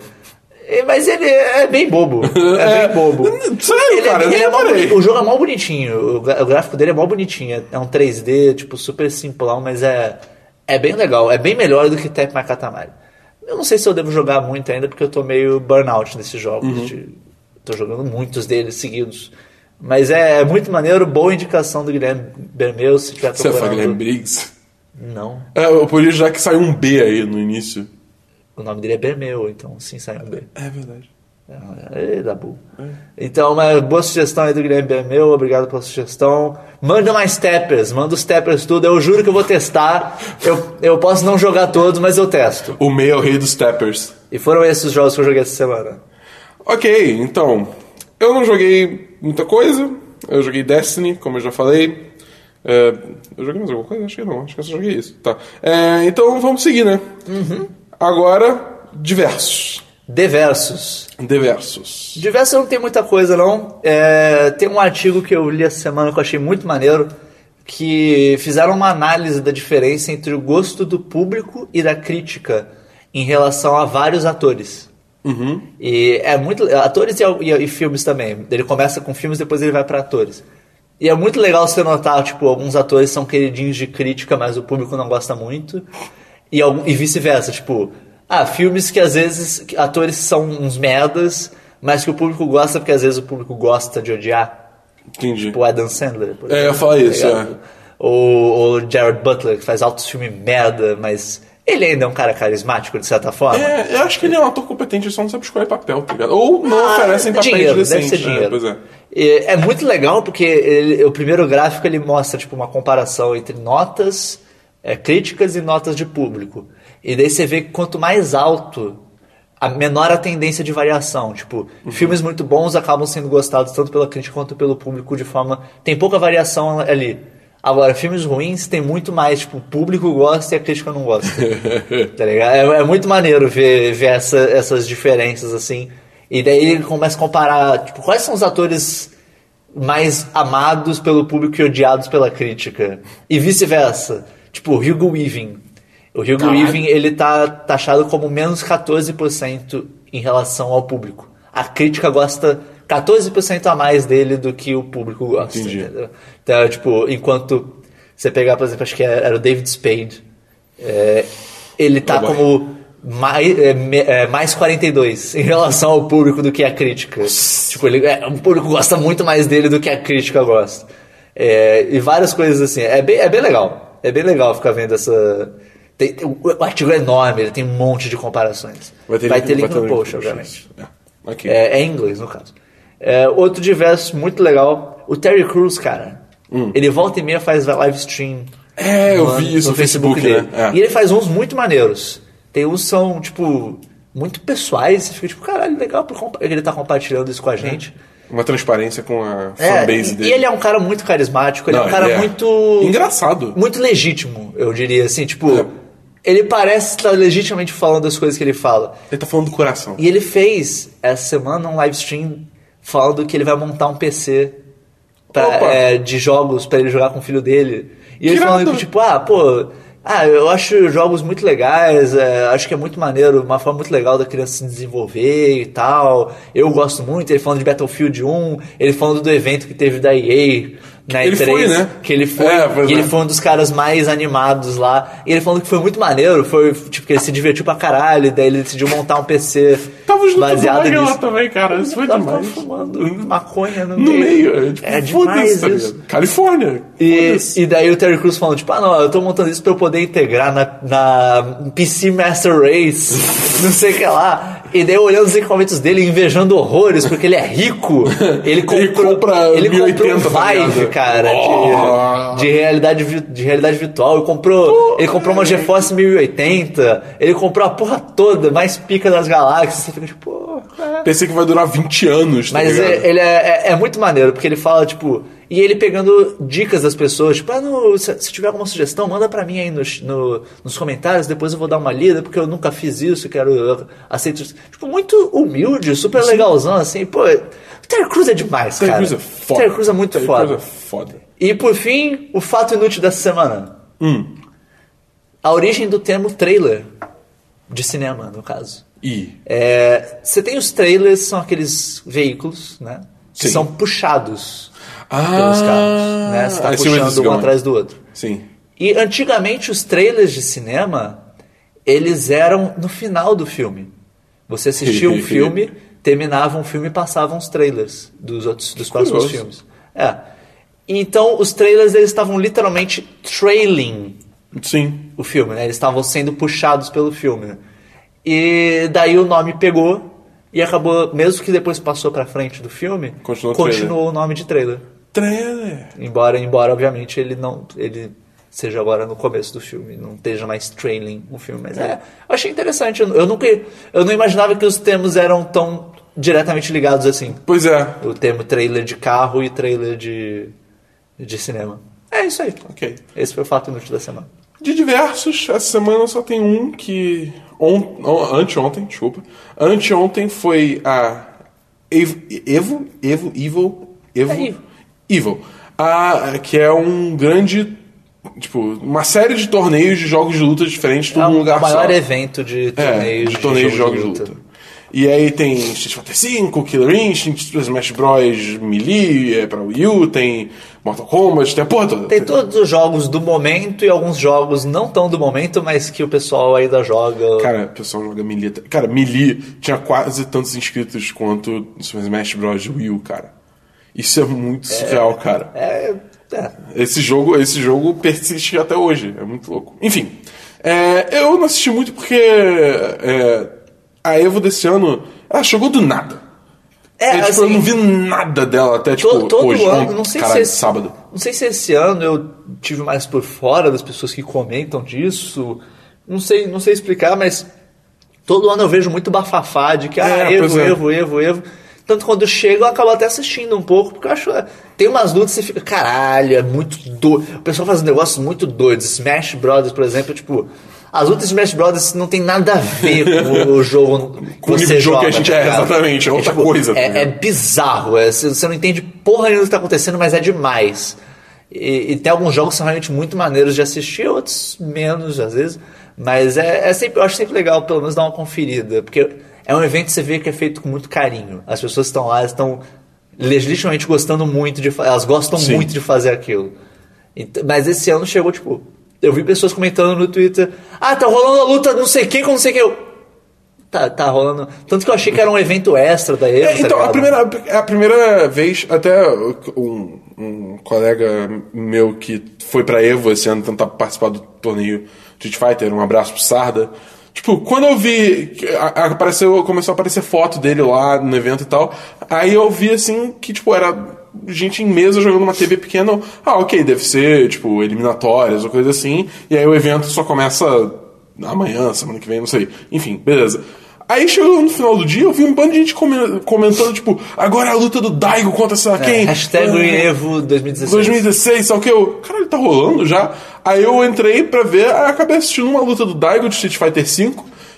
E- Mas ele é bem bobo. É, bem bobo. Sério, Ele é- cara, eu ele é boni- o jogo é mó bonitinho. O gráfico dele é mó bonitinho. É um 3D, tipo, super simplão, mas é, é bem legal. É bem melhor do que Tap My Katamari. Eu não sei se eu devo jogar muito ainda, porque eu tô meio burnout nesses jogos. Uhum. de- tô jogando muitos deles seguidos. Mas é, é muito maneiro, boa indicação do Guilherme Bermeu, se tiver Você fala Guilherme Briggs? Não. É, eu podia já que saiu um B aí no início. O nome dele é Bermeu, então sim sai um B. É verdade. É, é, Dabu. Então, uma boa sugestão aí do Guilherme Bermeu, obrigado pela sugestão. Manda mais tappers, manda os tappers tudo, eu juro que eu vou testar. Eu, eu posso não jogar todos, mas eu testo. O meio é o rei dos tappers. E foram esses os jogos que eu joguei essa semana. Ok, então. Eu não joguei muita coisa. Eu joguei Destiny, como eu já falei. É, eu joguei mais alguma coisa? Acho que não. Acho que eu só joguei isso. Tá. É, então vamos seguir, né? Agora, diversos. Diversos. Diversos. Diversos não tem muita coisa, não. É, tem um artigo que eu li essa semana que eu achei muito maneiro, que fizeram uma análise da diferença entre o gosto do público e da crítica em relação a vários atores. E é muito. Atores e, e- e filmes também. Ele começa com filmes, depois ele vai para atores. E é muito legal você notar, tipo, alguns atores são queridinhos de crítica, mas o público não gosta muito. E, e vice-versa, tipo, ah, filmes que às vezes atores são uns merdas, mas que o público gosta porque às vezes o público gosta de odiar. Entendi. Tipo o Adam Sandler, por É, eu exemplo, falar tá isso, ligado? é. Ou o Jared Butler, que faz altos filmes merda, mas ele ainda é um cara carismático, de certa forma. É, eu acho que ele é um ator competente, ele só não sabe escolher papel, tá ligado? Ou não Ah, oferecem papéis dinheiro, decentes. Deve ser dinheiro. É, pois é. E é muito legal porque ele- o primeiro gráfico ele mostra tipo uma comparação entre notas é, críticas e notas de público. E daí você vê que quanto mais alto, a menor a tendência de variação. Tipo, Uhum. filmes muito bons acabam sendo gostados tanto pela crítica quanto pelo público de forma. Tem pouca variação ali. Agora, filmes ruins tem muito mais, tipo, o público gosta e a crítica não gosta. tá ligado? É, é muito maneiro ver, ver essa- essas diferenças, assim. E daí ele começa a comparar, tipo, quais são os atores mais amados pelo público e odiados pela crítica. E vice-versa. Tipo, o Hugo Weaving. O Hugo Caralho. Weaving, ele tá taxado como menos 14% em relação ao público. a crítica gosta 14% a mais dele do que o público gosta. Entendi. Entendeu? Então, tipo, enquanto você pegar, por exemplo, acho que era o David Spade, é, ele tá Oh, como mais, é, é, mais 42 em relação ao público do que a crítica. Tipo, ele, é, o público gosta muito mais dele do que a crítica gosta. É, e várias coisas assim. É bem, é bem legal. É bem legal ficar vendo essa. tem- tem- o, artigo é enorme, ele tem um monte de comparações. Vai ter link, no post, obviamente. É. É, é em inglês, no caso. É, outro diverso muito legal, o Terry Crews, cara. Ele volta e meia faz live stream. Hum. É, eu no- vi isso no Facebook, dele. né? É. E ele faz uns muito maneiros. Tem uns que são, tipo, muito pessoais. Você fica tipo, caralho, legal por compa- ele tá compartilhando isso com a gente. Uma transparência com a É, fanbase e, dele. e ele é um cara muito carismático, ele é Não, um cara ele é muito. engraçado. Muito legítimo, eu diria assim. Tipo, É. ele parece estar legitimamente falando as coisas que ele fala. Ele tá falando do coração. E ele fez essa semana um live stream falando que ele vai montar um PC pra- é, de jogos pra ele jogar com o filho dele. E ele Que falando irado. que, tipo, ah, pô, ah, eu acho jogos muito legais, é, acho que é muito maneiro, uma forma muito legal da criança se desenvolver e tal. Eu gosto muito, ele falando de Battlefield 1, ele falando do evento que teve da EA na Ele E3, foi, né? que ele foi, É, pois e é. ele foi um dos caras mais animados lá. E ele falando que foi muito maneiro, foi tipo que ele se divertiu pra caralho, daí ele decidiu montar um PC Tava junto baseado com lá nisso. também, cara. Isso foi Tava demais. fumando maconha no, No meio. É, tipo, É demais tá isso. ligado? Califórnia. E, e daí o Terry Crews falando, tipo, ah não, eu tô montando isso pra eu poder integrar na, na PC Master Race, não sei o que lá. E daí eu olhando os equipamentos dele, invejando horrores, porque ele é rico. Ele comprou, compra ele comprou um 1080, tá Vive, cara, Oh. de, de, realidade, de realidade virtual. Ele comprou, ele comprou uma GeForce 1080, ele comprou a porra toda, mais pica das galáxias. Fica tipo, pô, é. Pensei que vai durar 20 anos, tá Mas ligado? ele é, é- é muito maneiro, porque ele fala, tipo. E ele pegando dicas das pessoas, tipo, ah, no, se, se tiver alguma sugestão, manda pra mim aí nos, no- nos comentários, depois eu vou dar uma lida, porque eu nunca fiz isso, quero. Eu aceito isso. Tipo, muito humilde, super legalzão, assim, pô. O Terry Crews é demais, Terry cara. Crews é foda. Terry Crews é muito Terry foda. Crews é foda. E por fim, o fato inútil dessa semana. Hum. A origem do termo trailer de cinema, no caso. E. É, você tem os trailers, são aqueles veículos, né? Que Sim. são puxados Ah, pelos carros, né? Você tá this is puxando um going. atrás do outro. Sim. E antigamente os trailers de cinema, eles eram no final do filme. Você assistia um filme, terminava um filme e passava uns trailers dos outros dos próximos filmes. É. Então os trailers eles estavam literalmente trailing Sim. o filme, né? Eles estavam sendo puxados pelo filme. né? E daí o nome pegou e acabou, mesmo que depois passou pra frente do filme, Continuou continuou o nome de trailer. Trailer. Embora, embora obviamente ele não, ele seja agora no começo do filme, não esteja mais trailing o filme, mas é, eu achei interessante. Eu, eu nunca, eu não imaginava que os termos eram tão diretamente ligados assim. Pois é. O termo trailer de carro e trailer de de cinema. É isso aí. Ok. Esse foi o fato inútil da semana. De diversos, essa semana só tem um que. On, on- anteontem, desculpa. Anteontem foi a. Evo. Evo? Evo? Evil? Evo? É Evo. Evil. A, que é um grande. Tipo, uma série de torneios de jogos de luta diferentes, tudo É num o lugar maior só. evento de torneios, É, de torneios de jogo jogos de luta. E aí tem Street Fighter V, Killer Instinct, Smash Bros. Melee é pra Wii U, tem Mortal Kombat, tem a porra toda. Tem todos os jogos do momento e alguns jogos não tão do momento, mas que o pessoal ainda joga. Cara, o pessoal joga Melee. Cara, Melee tinha quase tantos inscritos quanto Smash Bros. Wii U, cara. Isso é muito surreal, cara. É, é. Esse jogo, esse jogo persiste até hoje. É muito louco. Enfim, é, eu não assisti muito porque é, a Evo desse ano, ela chegou do nada. É, tipo, eu assim, não vi nada dela até, tipo, to- todo hoje. ano, não sei caralho, se esse, sábado. Não sei se esse ano eu tive mais por fora das pessoas que comentam disso. Não sei, não sei explicar, mas todo ano eu vejo muito bafafá de que ah, É, pois Evo, é. Evo, Evo, Evo. Tanto quando eu chego, eu acabo até assistindo um pouco, porque eu acho. Tem umas lutas que você fica, caralho, é muito doido. O pessoal faz negócios muito doidos. Smash Brothers, por exemplo, tipo. As lutas de Smash Brothers não tem nada a ver com o jogo Com o nível de jogo que a gente tá é, exatamente, é outra tipo, coisa, tá É, é bizarro. é, você não entende porra nenhuma do que tá acontecendo, mas é demais. E, e tem alguns jogos que são realmente muito maneiros de assistir, outros menos, às vezes. Mas é, é sempre, eu acho sempre legal, pelo menos, dar uma conferida. Porque é um evento que você vê que é feito com muito carinho. As pessoas estão lá estão legitimamente gostando muito de elas gostam Sim. muito de fazer aquilo. Mas esse ano chegou, tipo, eu vi pessoas comentando no Twitter, ah, tá rolando a luta não sei quem com não sei quem. Eu, tá, tá rolando. Tanto que eu achei que era um evento extra da Evo. É, tá então, a ligado? primeira, a primeira vez, até um, um colega meu que foi pra Evo esse ano tentar participar do torneio Street Fighter, um abraço pro Sarda. Tipo, quando eu vi, a- a- apareceu, começou a aparecer foto dele lá no evento e tal, aí eu vi assim que, tipo, era gente em mesa jogando uma TV pequena. Ah, ok, deve ser, tipo, eliminatórias ou coisa assim, e aí o evento só começa amanhã, semana que vem, não sei. Enfim, beleza. Aí chegou no final do dia, eu vi um bando de gente come- comentando, tipo, agora é a luta do Daigo contra sei lá É, quem. hashtag Ah, Evo 2016. 2016, só que eu. Caralho, tá rolando já? Aí eu entrei pra ver, aí acabei assistindo uma luta do Daigo de Street Fighter V,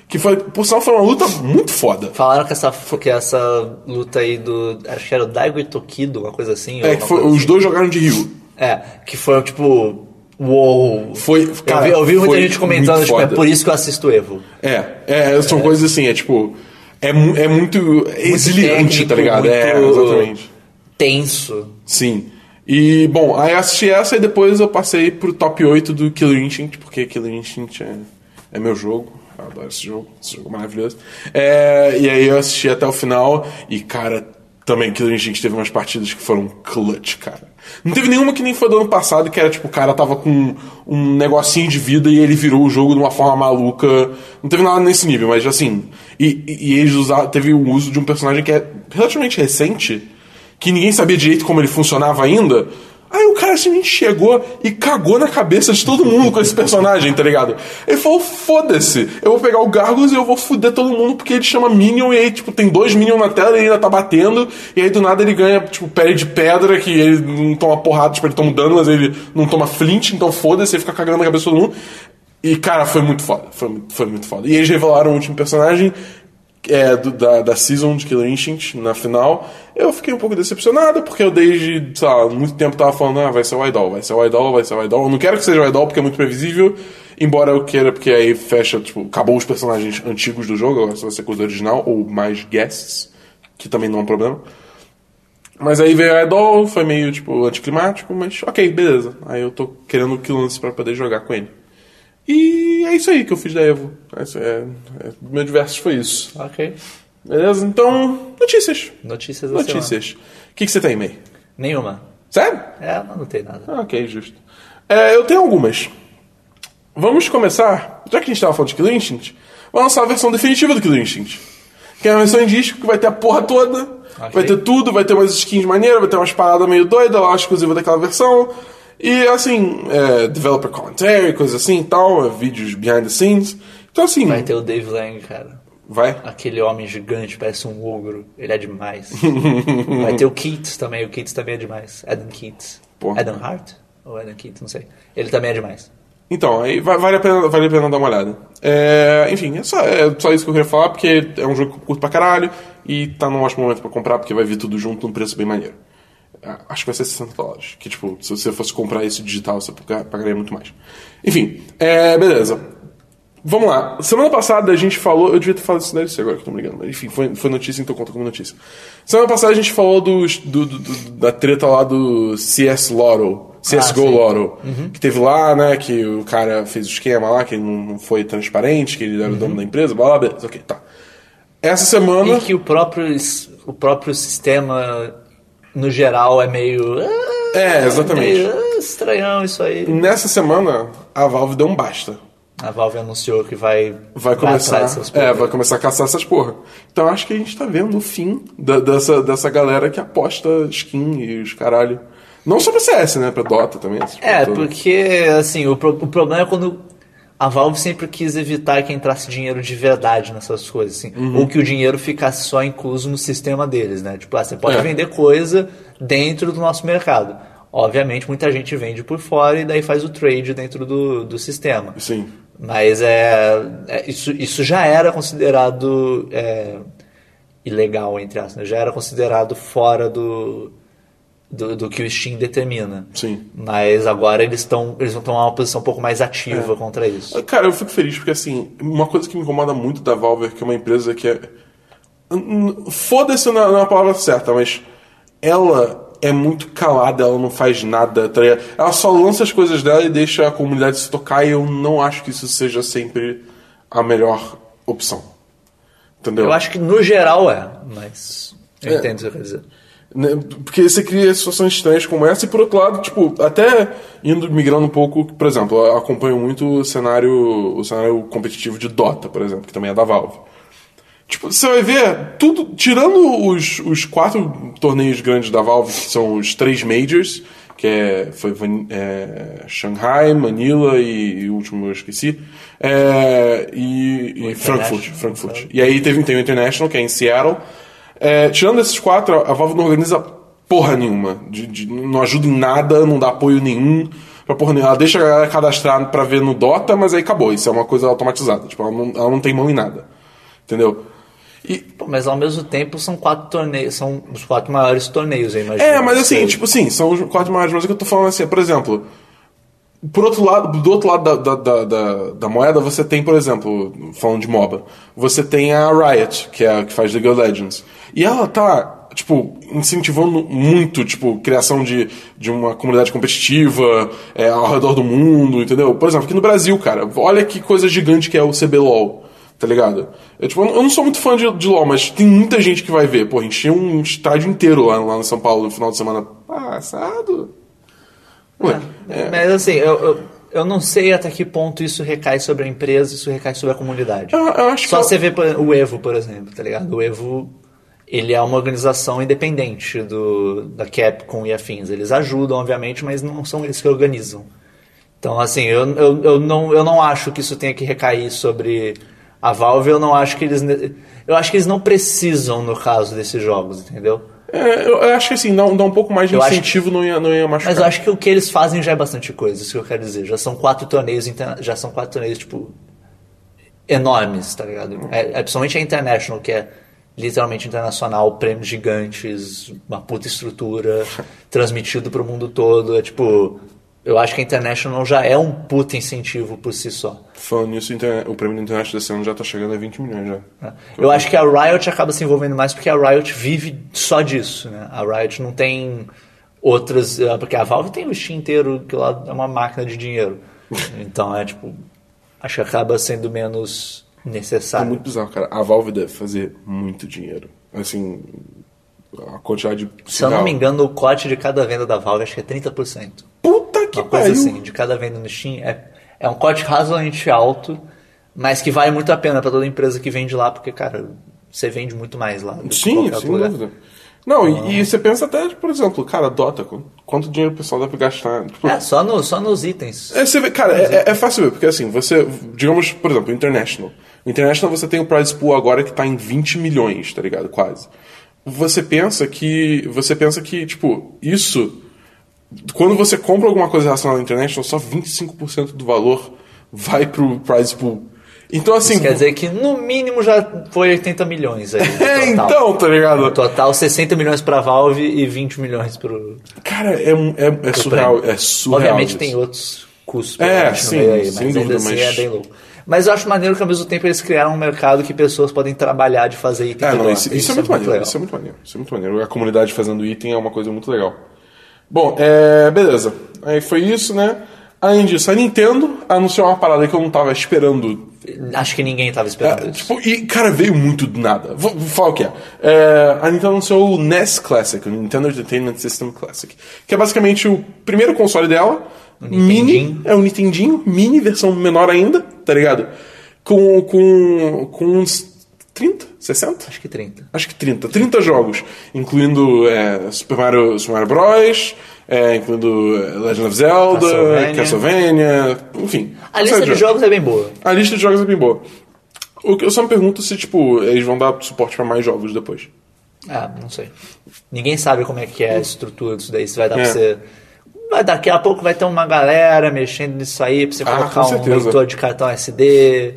que foi, por sinal, foi uma luta muito foda. Falaram que essa, que essa luta aí do. Acho que era o Daigo e Tokido, uma coisa assim. É, que foi, os dois jogaram de assim. É, que foi tipo. Uou! Foi, cara, eu vi, eu vi muita gente comentando, tipo, é por isso que eu assisto Evo. É, é, são coisas assim, é tipo. É, é muito exiliante, técnico, tá ligado? É, exatamente. Tenso. Sim. E, bom, aí assisti essa e depois eu passei pro top 8 do Killer Instinct, porque Killer Instinct é, é meu jogo. Eu adoro esse jogo, esse jogo é maravilhoso. É, e aí eu assisti até o final e, cara, também Killer Instinct teve umas partidas que foram clutch, cara. Não teve nenhuma que nem foi do ano passado, que era tipo, o cara tava com um negocinho de vida e ele virou o jogo de uma forma maluca. Não teve nada nesse nível, mas assim. E, e, e eles usaram, teve o uso de um personagem que é relativamente recente que ninguém sabia direito como ele funcionava ainda. Aí o cara simplesmente chegou e cagou na cabeça de todo mundo com esse personagem, tá ligado? Ele falou: foda-se, eu vou pegar o Gargos e eu vou fuder todo mundo porque ele chama Minion e aí, tipo, tem dois Minion na tela e ele ainda tá batendo. E aí do nada ele ganha, tipo, pele de pedra que ele não toma porrada, tipo, ele toma dano, mas ele não toma flint, então foda-se, ele fica cagando na cabeça de todo mundo. E, cara, foi muito foda. Foi, foi muito foda. E eles revelaram o último personagem é, do- da, da season de Killer Instinct na final. Eu fiquei um pouco decepcionado, porque eu desde, sei lá, muito tempo tava falando, ah, vai ser o Idol, vai ser o Idol, vai ser o Idol. Eu não quero que seja o Idol porque é muito previsível, embora eu queira, porque aí fecha, tipo, acabou os personagens antigos do jogo, agora só vai ser coisa original, ou mais guests, que também não é um problema. Mas aí veio o Idol, foi meio, tipo, anticlimático, mas ok, beleza. Aí eu tô querendo o Killance pra poder jogar com ele. E é isso aí que eu fiz da Evo. Esse é, é, meu diversos foi isso. Ok. Beleza? Então, notícias. Notícias da. Notícias. O que, que você tem, May? Nenhuma. Sério? É, não anotei nada. Ah, ok, justo. É, eu tenho algumas. Vamos começar, já que a gente tava falando de Killer Instinct, vamos lançar a versão definitiva do Killer Instinct. Que é a versão em disco que vai ter a porra toda, vai ter tudo, vai ter umas skins maneiras, vai ter umas paradas meio doidas lá, exclusiva daquela versão. E assim, é, developer commentary, coisas assim e tal, é, vídeos behind the scenes. Então assim, Vai ter o Dave Lang, cara. vai. Aquele homem gigante, parece um ogro. Ele é demais. Vai ter o Keats também. O Keats também é demais. Adam Keats. Porra. Adam Hart? Ou Adam Keats, não sei. Ele também é demais. Então, aí va- vale a pena, vale a pena dar uma olhada. É, enfim, é só, é só isso que eu queria falar, porque é um jogo curto pra caralho e tá num ótimo momento pra comprar, porque vai vir tudo junto num preço bem maneiro. Ah, Acho que vai ser 60 dólares. Que, tipo, se você fosse comprar isso digital, você paga- pagaria muito mais. Enfim, é, beleza. Vamos lá. Semana passada a gente falou. Eu devia ter falado isso na agora que eu tô me ligando. Mas enfim, foi, foi notícia, então conta como notícia. Semana passada a gente falou dos- do, do- do- da treta lá do CS Lotto. CSGO sim. Lotto. Que teve lá, né? Que o cara fez o esquema lá, que ele não foi transparente, que ele era o dono da empresa, blá blá, beleza. Ok, tá. Essa semana. E que o próprio, o próprio sistema, no geral, é meio. ah, É, exatamente. meio, ah, estranhão isso aí. Nessa semana, a Valve deu um basta. A Valve anunciou que vai. vai começar, atrás dessas é, porra. vai começar a caçar essas porra. Então acho que a gente tá vendo o fim da- dessa, dessa galera que aposta skin e os caralho. Não só pra CS, né? Pra Dota também. essas É, porra porque, assim, o, pro- o problema é quando a Valve sempre quis evitar que entrasse dinheiro de verdade nessas coisas, assim. Uhum. Ou que o dinheiro ficasse só incluso no sistema deles, né? Tipo, ah, você pode É. vender coisa dentro do nosso mercado. Obviamente, muita gente vende por fora e daí faz o trade dentro do, do sistema. Sim. Mas é, é- isso, isso já era considerado é, ilegal, entre aspas. né? Já era considerado fora do, do, do que o Steam determina. Sim. Mas agora eles estão eles vão tomar uma posição um pouco mais ativa contra isso. Cara, eu fico feliz porque, assim, uma coisa que me incomoda muito da Valve é que é uma empresa que é. Foda-se na, na palavra certa, mas ela é muito calada, ela não faz nada, tá? Ela só lança as coisas dela e deixa a comunidade se tocar, e eu não acho que isso seja sempre a melhor opção. Entendeu? Eu acho que no geral é, mas eu É. entendo o que você quer dizer. Né? Porque você cria situações estranhas como essa, e por outro lado, tipo, até indo migrando um pouco, por exemplo, eu acompanho muito o cenário, o cenário competitivo de Dota, por exemplo, que também é da Valve. Tipo, você vai ver tudo, tirando os, os quatro torneios grandes da Valve, que são os três Majors, que é, foi é, Shanghai, Manila e, e o último eu esqueci, é, e, e Frankfurt, Frankfurt. E aí teve tem o International, que é em Seattle. É, tirando esses quatro, a Valve não organiza porra nenhuma. De, de- não ajuda em nada, não dá apoio nenhum. Pra porra nenhuma. Ela deixa a galera cadastrar pra ver no Dota, mas aí acabou. Isso é uma coisa automatizada. Tipo, ela não, ela não tem mão em nada. Entendeu? E, Pô, mas ao mesmo tempo são quatro torneios, são os quatro maiores torneios, eu imagino. É, mas assim, Sei. tipo, sim, são os quatro maiores, mas o que eu tô falando assim, é, por exemplo, por outro lado, do outro lado da, da, da, da- da moeda, você tem, por exemplo, falando de MOBA, você tem a Riot, que é a que faz League of Legends. E ela tá, tipo, incentivando muito, tipo, criação de, de uma comunidade competitiva é, ao redor do mundo, entendeu? Por exemplo, aqui no Brasil, cara, olha que coisa gigante que é o CBLOL. Tá ligado? Eu, tipo, eu não sou muito fã de, de LoL, mas tem muita gente que vai ver. Pô, encheu um estádio inteiro lá, lá no São Paulo no final de semana passado. Ué, é, Mas assim, eu, eu, eu não sei até que ponto isso recai sobre a empresa, isso recai sobre a comunidade. eu, eu acho Só que. você vê o Evo, por exemplo, tá ligado? O Evo, ele é uma organização independente do, da Capcom e afins. Eles ajudam, obviamente, mas não são eles que organizam. Então, assim, eu, eu, eu, não, eu não acho que isso tenha que recair sobre a Valve. Eu não acho que eles... Eu acho que eles não precisam, no caso desses jogos, entendeu? É, eu, eu acho que assim, dá, um- dá um pouco mais de Eu incentivo, não, ia, não ia machucar. Mas eu acho que o que eles fazem já é bastante coisa, isso que eu quero dizer. Já são quatro torneios, já são quatro torneios, tipo, enormes, tá ligado? É, é principalmente a International, que é literalmente internacional, prêmios gigantes, uma puta estrutura, transmitido pro mundo todo. É tipo, eu acho que a International já é um puta incentivo por si só. Falando nisso, o o prêmio da internet desse ano já tá chegando a 20 milhões já. né? Eu acho que a Riot acaba se envolvendo mais porque a Riot vive só disso, né? A Riot não tem outras... eh, Porque a Valve tem o Steam inteiro, que lá é uma máquina de dinheiro. Então é tipo... Acho que acaba sendo menos É necessário. muito bizarro, cara. A Valve deve fazer muito dinheiro. Assim, a quantidade de. Se eu não me engano, o cote de cada venda da Valve acho que é 30%. Puta que Uma coisa pariu! assim, de cada venda no Steam. É, é um cote razoavelmente alto, mas que vale muito a pena pra toda empresa que vende lá, porque, cara, você vende muito mais lá. Sim, sem lugar. dúvida. Não, e, e você pensa até, por exemplo, cara, Dota, qu- quanto dinheiro o pessoal dá pra gastar? Tipo, É, só, no, só nos itens. É, você vê, cara, é, é fácil ver, porque assim, você, digamos, por exemplo, International. International você tem o prize pool agora que tá em 20 milhões, tá ligado? Quase. Você pensa que, você pensa que, tipo, isso, quando você compra alguma coisa relacionada ao International, só 25% do valor vai pro prize pool. Então, assim... Isso quer dizer que no mínimo já foi 80 milhões aí. no é, então, tá ligado? Total 60 milhões pra Valve e 20 milhões pro. Cara, é, é, é surreal, prêmio. é surreal. Obviamente isso. tem outros custos É, no sim, aí, sem mas dúvida, ainda assim mas- é bem louco. Mas eu acho maneiro que ao mesmo tempo eles criaram um mercado que pessoas podem trabalhar de fazer item É, não, Dota. isso, isso é muito maneiro, legal. isso é muito maneiro, isso é muito maneiro. A comunidade fazendo item é uma coisa muito legal. Bom, é, beleza. Aí foi isso, né? Além disso, a Nintendo anunciou uma parada que eu não tava esperando. Acho que ninguém tava esperando É, isso. tipo, e, cara, veio muito do nada. Vou, vou falar o que é. É, A Nintendo anunciou o NES Classic, o Nintendo Entertainment System Classic, que é basicamente o primeiro console dela, mini, Nintendinho. é o Nintendinho, mini, versão menor ainda, tá ligado? Com, com, com uns 30, 60? Acho que 30. Acho que 30. 30 jogos, incluindo é, Super, Mario, Super Mario Bros., é, incluindo é, Legend of Zelda, Castlevania. Castlevania, enfim. A lista de jogos é bem boa. A lista de jogos é bem boa. O que eu só me pergunto se, tipo, eles vão dar suporte pra mais jogos depois. Ah, não sei. Ninguém sabe como é que é a estrutura disso daí. Se vai dar É. pra você. Daqui a pouco vai ter uma galera mexendo nisso aí pra você Ah, colocar um leitor de cartão SD.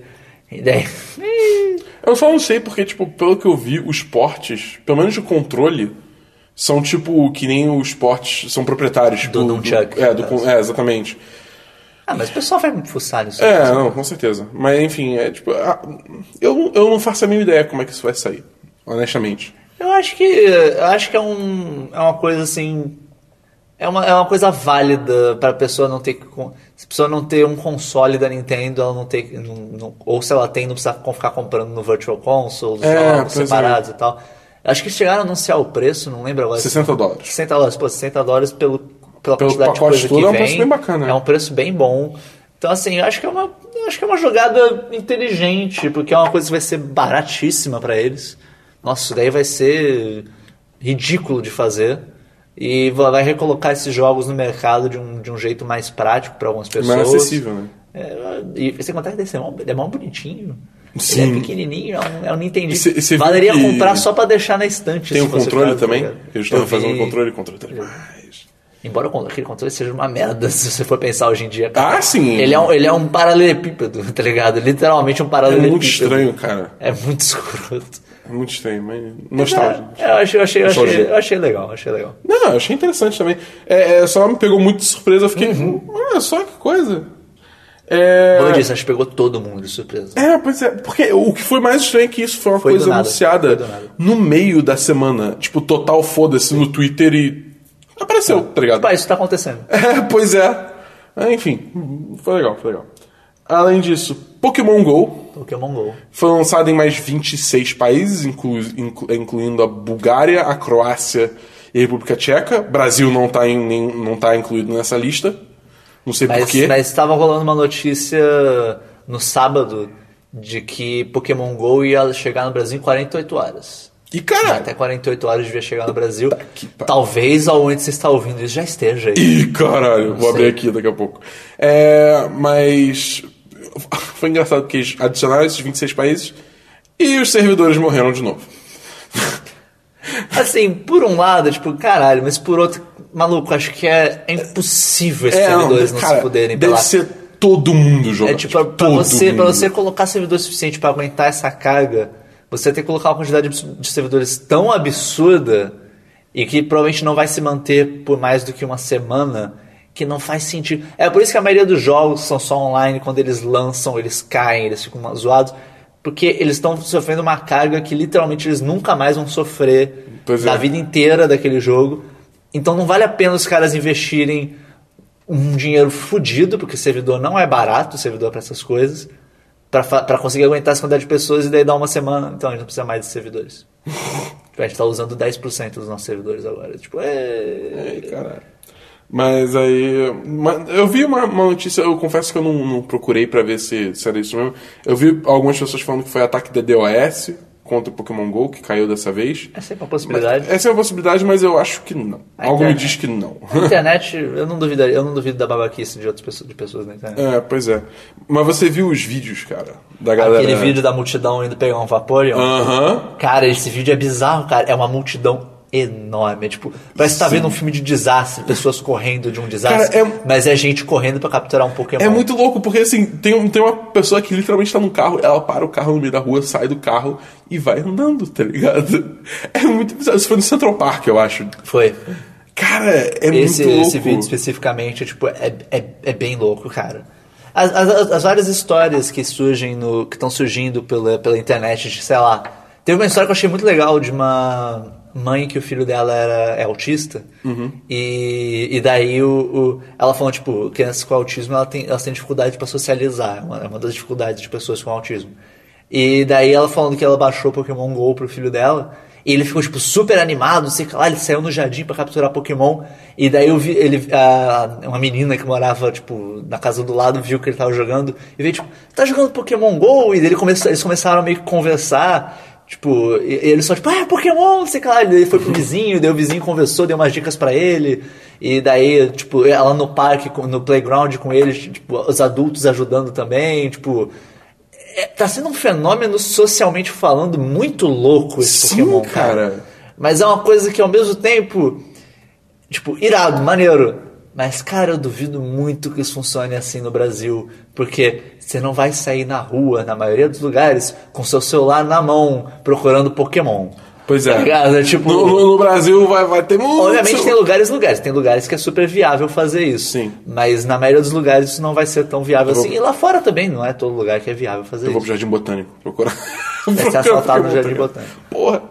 E daí. Eu só não sei porque, tipo, pelo que eu vi, os portes, pelo menos de controle, são tipo que nem os portes são proprietários. Tipo, Nunchuck, é, do, caso. é, exatamente. Ah, mas o pessoal vai fuçar nisso. É, não, com certeza. Mas enfim, é tipo. ah, Eu, eu não faço a mínima ideia como é que isso vai sair. honestamente. Eu acho que. Eu acho que é, um, é uma coisa assim. É uma, é uma coisa válida pra pessoa não ter que. Se a pessoa não ter um console da Nintendo, ela não ter. não- não- ou se ela tem, não precisa ficar comprando no Virtual Console, É, jogos é. separados e tal. Acho que chegaram a anunciar o preço, não lembro agora. 60 dólares. 60 dólares, pô, 60 dólares pelo, pela Pelo quantidade de coisa todo que é um vem. preço bem bacana, né? É um preço bem bom. Então, assim, eu acho que é uma, acho que é uma jogada inteligente, porque é uma coisa que vai ser baratíssima pra eles. Nossa, isso daí vai ser ridículo de fazer. E va- vai recolocar esses jogos no mercado de um, de um jeito mais prático pra algumas pessoas. Mais acessível, né? É, e sem contar que deve ser mó, ele é mó bonitinho. Sim. Ele é pequenininho, é um, é um Nintendo. E cê- e cê viu Valeria comprar só pra deixar na estante. Tem um o controle caso, também? tá Eu fazendo vi- controle, controle tá demais. Embora aquele controle seja uma merda, se você for pensar hoje em dia. cara. Ah, sim. Ele é um, ele é um paralelepípedo, tá ligado? Literalmente um É paralelepípedo. muito estranho, cara. É muito escroto. É muito estranho, mas nostálgico. É, eu, achei, eu, achei, eu, achei, eu achei legal, achei legal. Não, eu achei interessante também. É, é, só me pegou muito de surpresa. Eu fiquei, Uhum. olha só que coisa. É... Como eu disse, acho que pegou todo mundo de surpresa. É, pois é, porque o que foi mais estranho é que isso foi uma Foi coisa anunciada no meio da semana. Tipo, total foda-se no Twitter e apareceu, tá ligado? Pá, isso tá acontecendo. É, pois é. É, Enfim, foi legal, foi legal. Além disso, Pokémon GO Pokémon GO. foi lançado em mais 26 países, inclu- inclu- incluindo a Bulgária, a Croácia e a República Tcheca. Brasil não está não tá incluído nessa lista. Não sei Mas, porquê. mas estava rolando uma notícia no sábado de que Pokémon GO ia chegar no Brasil em 48 horas. E caralho. Até 48 horas devia chegar no Brasil. pariu. Talvez aonde você está ouvindo isso já esteja aí. Ih, caralho, vou abrir sei. aqui daqui a pouco. É, mas foi engraçado porque eles adicionaram esses 26 países e os servidores morreram de novo. Assim, por um lado, tipo, caralho, mas por outro, maluco, acho que é, é impossível esses servidores não, cara, se poderem deve ser todo mundo jogando. É tipo, pra, todo você, pra você colocar servidor suficiente pra aguentar essa carga, você tem que colocar uma quantidade de de servidores tão absurda e que provavelmente não vai se manter por mais do que uma semana, que não faz sentido. É por isso que a maioria dos jogos são só online, quando eles lançam, eles caem, eles ficam zoados, porque eles estão sofrendo uma carga que literalmente eles nunca mais vão sofrer Pois da é. vida inteira daquele jogo. Então não vale a pena os caras investirem um dinheiro fudido, porque servidor não é barato, o servidor para essas coisas, pra conseguir aguentar essa quantidade de pessoas e daí dar uma semana. Então a gente não precisa mais de servidores. a gente tá usando 10% dos nossos servidores agora. Tipo, é. Ai, caralho. Mas aí. Eu vi uma, uma notícia, eu confesso que eu não, não procurei pra ver se, se era isso mesmo. Eu vi algumas pessoas falando que foi ataque da DOS contra o Pokémon GO, que caiu dessa vez. É sempre uma possibilidade. Essa é uma possibilidade, mas eu acho que não. A Algo me internet- diz que não. A internet, eu não duvidaria, eu não duvido da babaquice de outras pessoas, de pessoas na internet. É, pois é. Mas você viu os vídeos, cara? Da galera. Aquele vídeo da multidão indo pegar um Vaporeon. Aham. Cara, esse vídeo é bizarro, cara. É uma multidão enorme. É tipo, parece que tá vendo um filme de desastre, pessoas correndo de um desastre. Cara, é- Mas é gente correndo pra capturar um Pokémon. É muito louco, porque assim, tem, tem uma pessoa que literalmente tá num carro, ela para o carro no meio da rua, sai do carro e vai andando, tá ligado? É muito bizarro. Isso foi no Central Park, eu acho. Foi. Cara, é Esse, muito louco. esse vídeo especificamente, tipo, é, é, é bem louco, cara. As, as, as várias histórias que surgem no. que estão surgindo pela, pela internet, de, sei lá. Teve uma história que eu achei muito legal de uma mãe que o filho dela era é autista. Uhum. E, e daí o, o- ela falou, tipo, crianças com autismo ela tem, elas têm dificuldade para socializar. É uma, é uma das dificuldades de pessoas com autismo. E daí ela falando que ela baixou Pokémon GO pro filho dela. E ele ficou, tipo, super animado, não sei o que lá, ele saiu no jardim pra capturar Pokémon. E daí eu vi, ele, a- uma menina que morava, tipo, na casa do lado, viu que ele tava jogando. E veio, tipo, tá jogando Pokémon GO? E daí ele começou, eles começaram a meio que conversar. Tipo, ele só, tipo, ah, Pokémon, não sei lá. Ele foi pro vizinho, daí o vizinho conversou, deu umas dicas pra ele. E daí, tipo, ela no parque, no playground com ele, tipo, os adultos ajudando também, tipo... É, tá sendo um fenômeno socialmente falando muito louco esse Sim, Pokémon, cara. Mas é uma coisa que ao mesmo tempo, tipo, irado, maneiro. Mas, cara, eu duvido muito que isso funcione assim no Brasil. Porque você não vai sair na rua, na maioria dos lugares, com seu celular na mão, procurando Pokémon. Pois é. Tá ligado? É tipo. No, no- Brasil vai, vai ter muito. Obviamente tem lugares lugares. Tem lugares que é super viável fazer isso. Sim. Mas na maioria dos lugares isso não vai ser tão viável vou- assim. E lá fora também não é todo lugar que é viável fazer Eu vou pro isso. Jardim Botânico procurar. Vai ser assaltado no Jardim Botânico. Porra.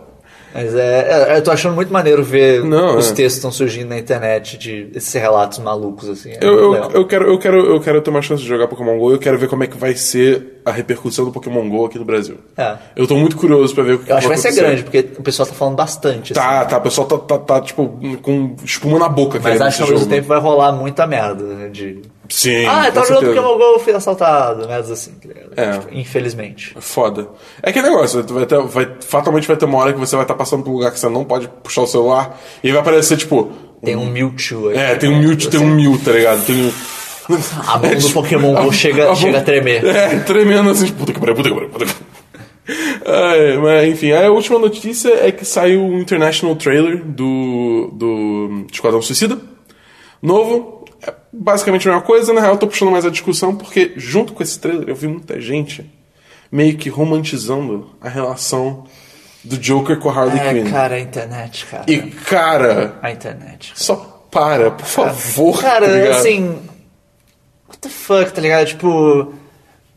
Mas é, é, eu tô achando muito maneiro ver Não, os é. textos que estão surgindo na internet de esses relatos malucos, assim. é Eu, eu, eu, quero, eu, quero, eu quero ter uma chance de jogar Pokémon GO e eu quero ver como é que vai ser a repercussão do Pokémon GO aqui no Brasil. É. Eu tô muito curioso pra ver o que Eu acho que vai ser grande, porque o pessoal tá falando bastante. assim. Tá, tá, o pessoal tá, tá, tá, tipo, com espuma na boca. Mas acho que ao mesmo tempo vai rolar muita merda, né? De... Sim, ah, eu tava jogando. Pokémon GO, fui assaltado, merdas assim. tá? É. Tipo, infelizmente. Foda. É que negócio, vai ter, vai, fatalmente vai ter uma hora que você vai estar passando por um lugar que você não pode puxar o celular e vai aparecer, tipo. Tem um Mewtwo aí. É, tem um Mewtwo, tem um Mew, tá ligado? Tem um. A mão É, do tipo, Pokémon GO chega, a chega a tremer. É, tremendo assim, tipo, puta que pariu, puta que pariu, puta que pariu. É, mas enfim, a última notícia é que saiu o International Trailer do, do Esquadrão Suicida. Novo, é basicamente a mesma coisa, na real eu tô puxando mais a discussão porque junto com esse trailer eu vi muita gente meio que romantizando a relação do Joker com a Harley É, Quinn. cara, a internet, cara. E cara, A internet. só para, por favor. Cara, tá ligado? assim. What the fuck, tá ligado? Tipo.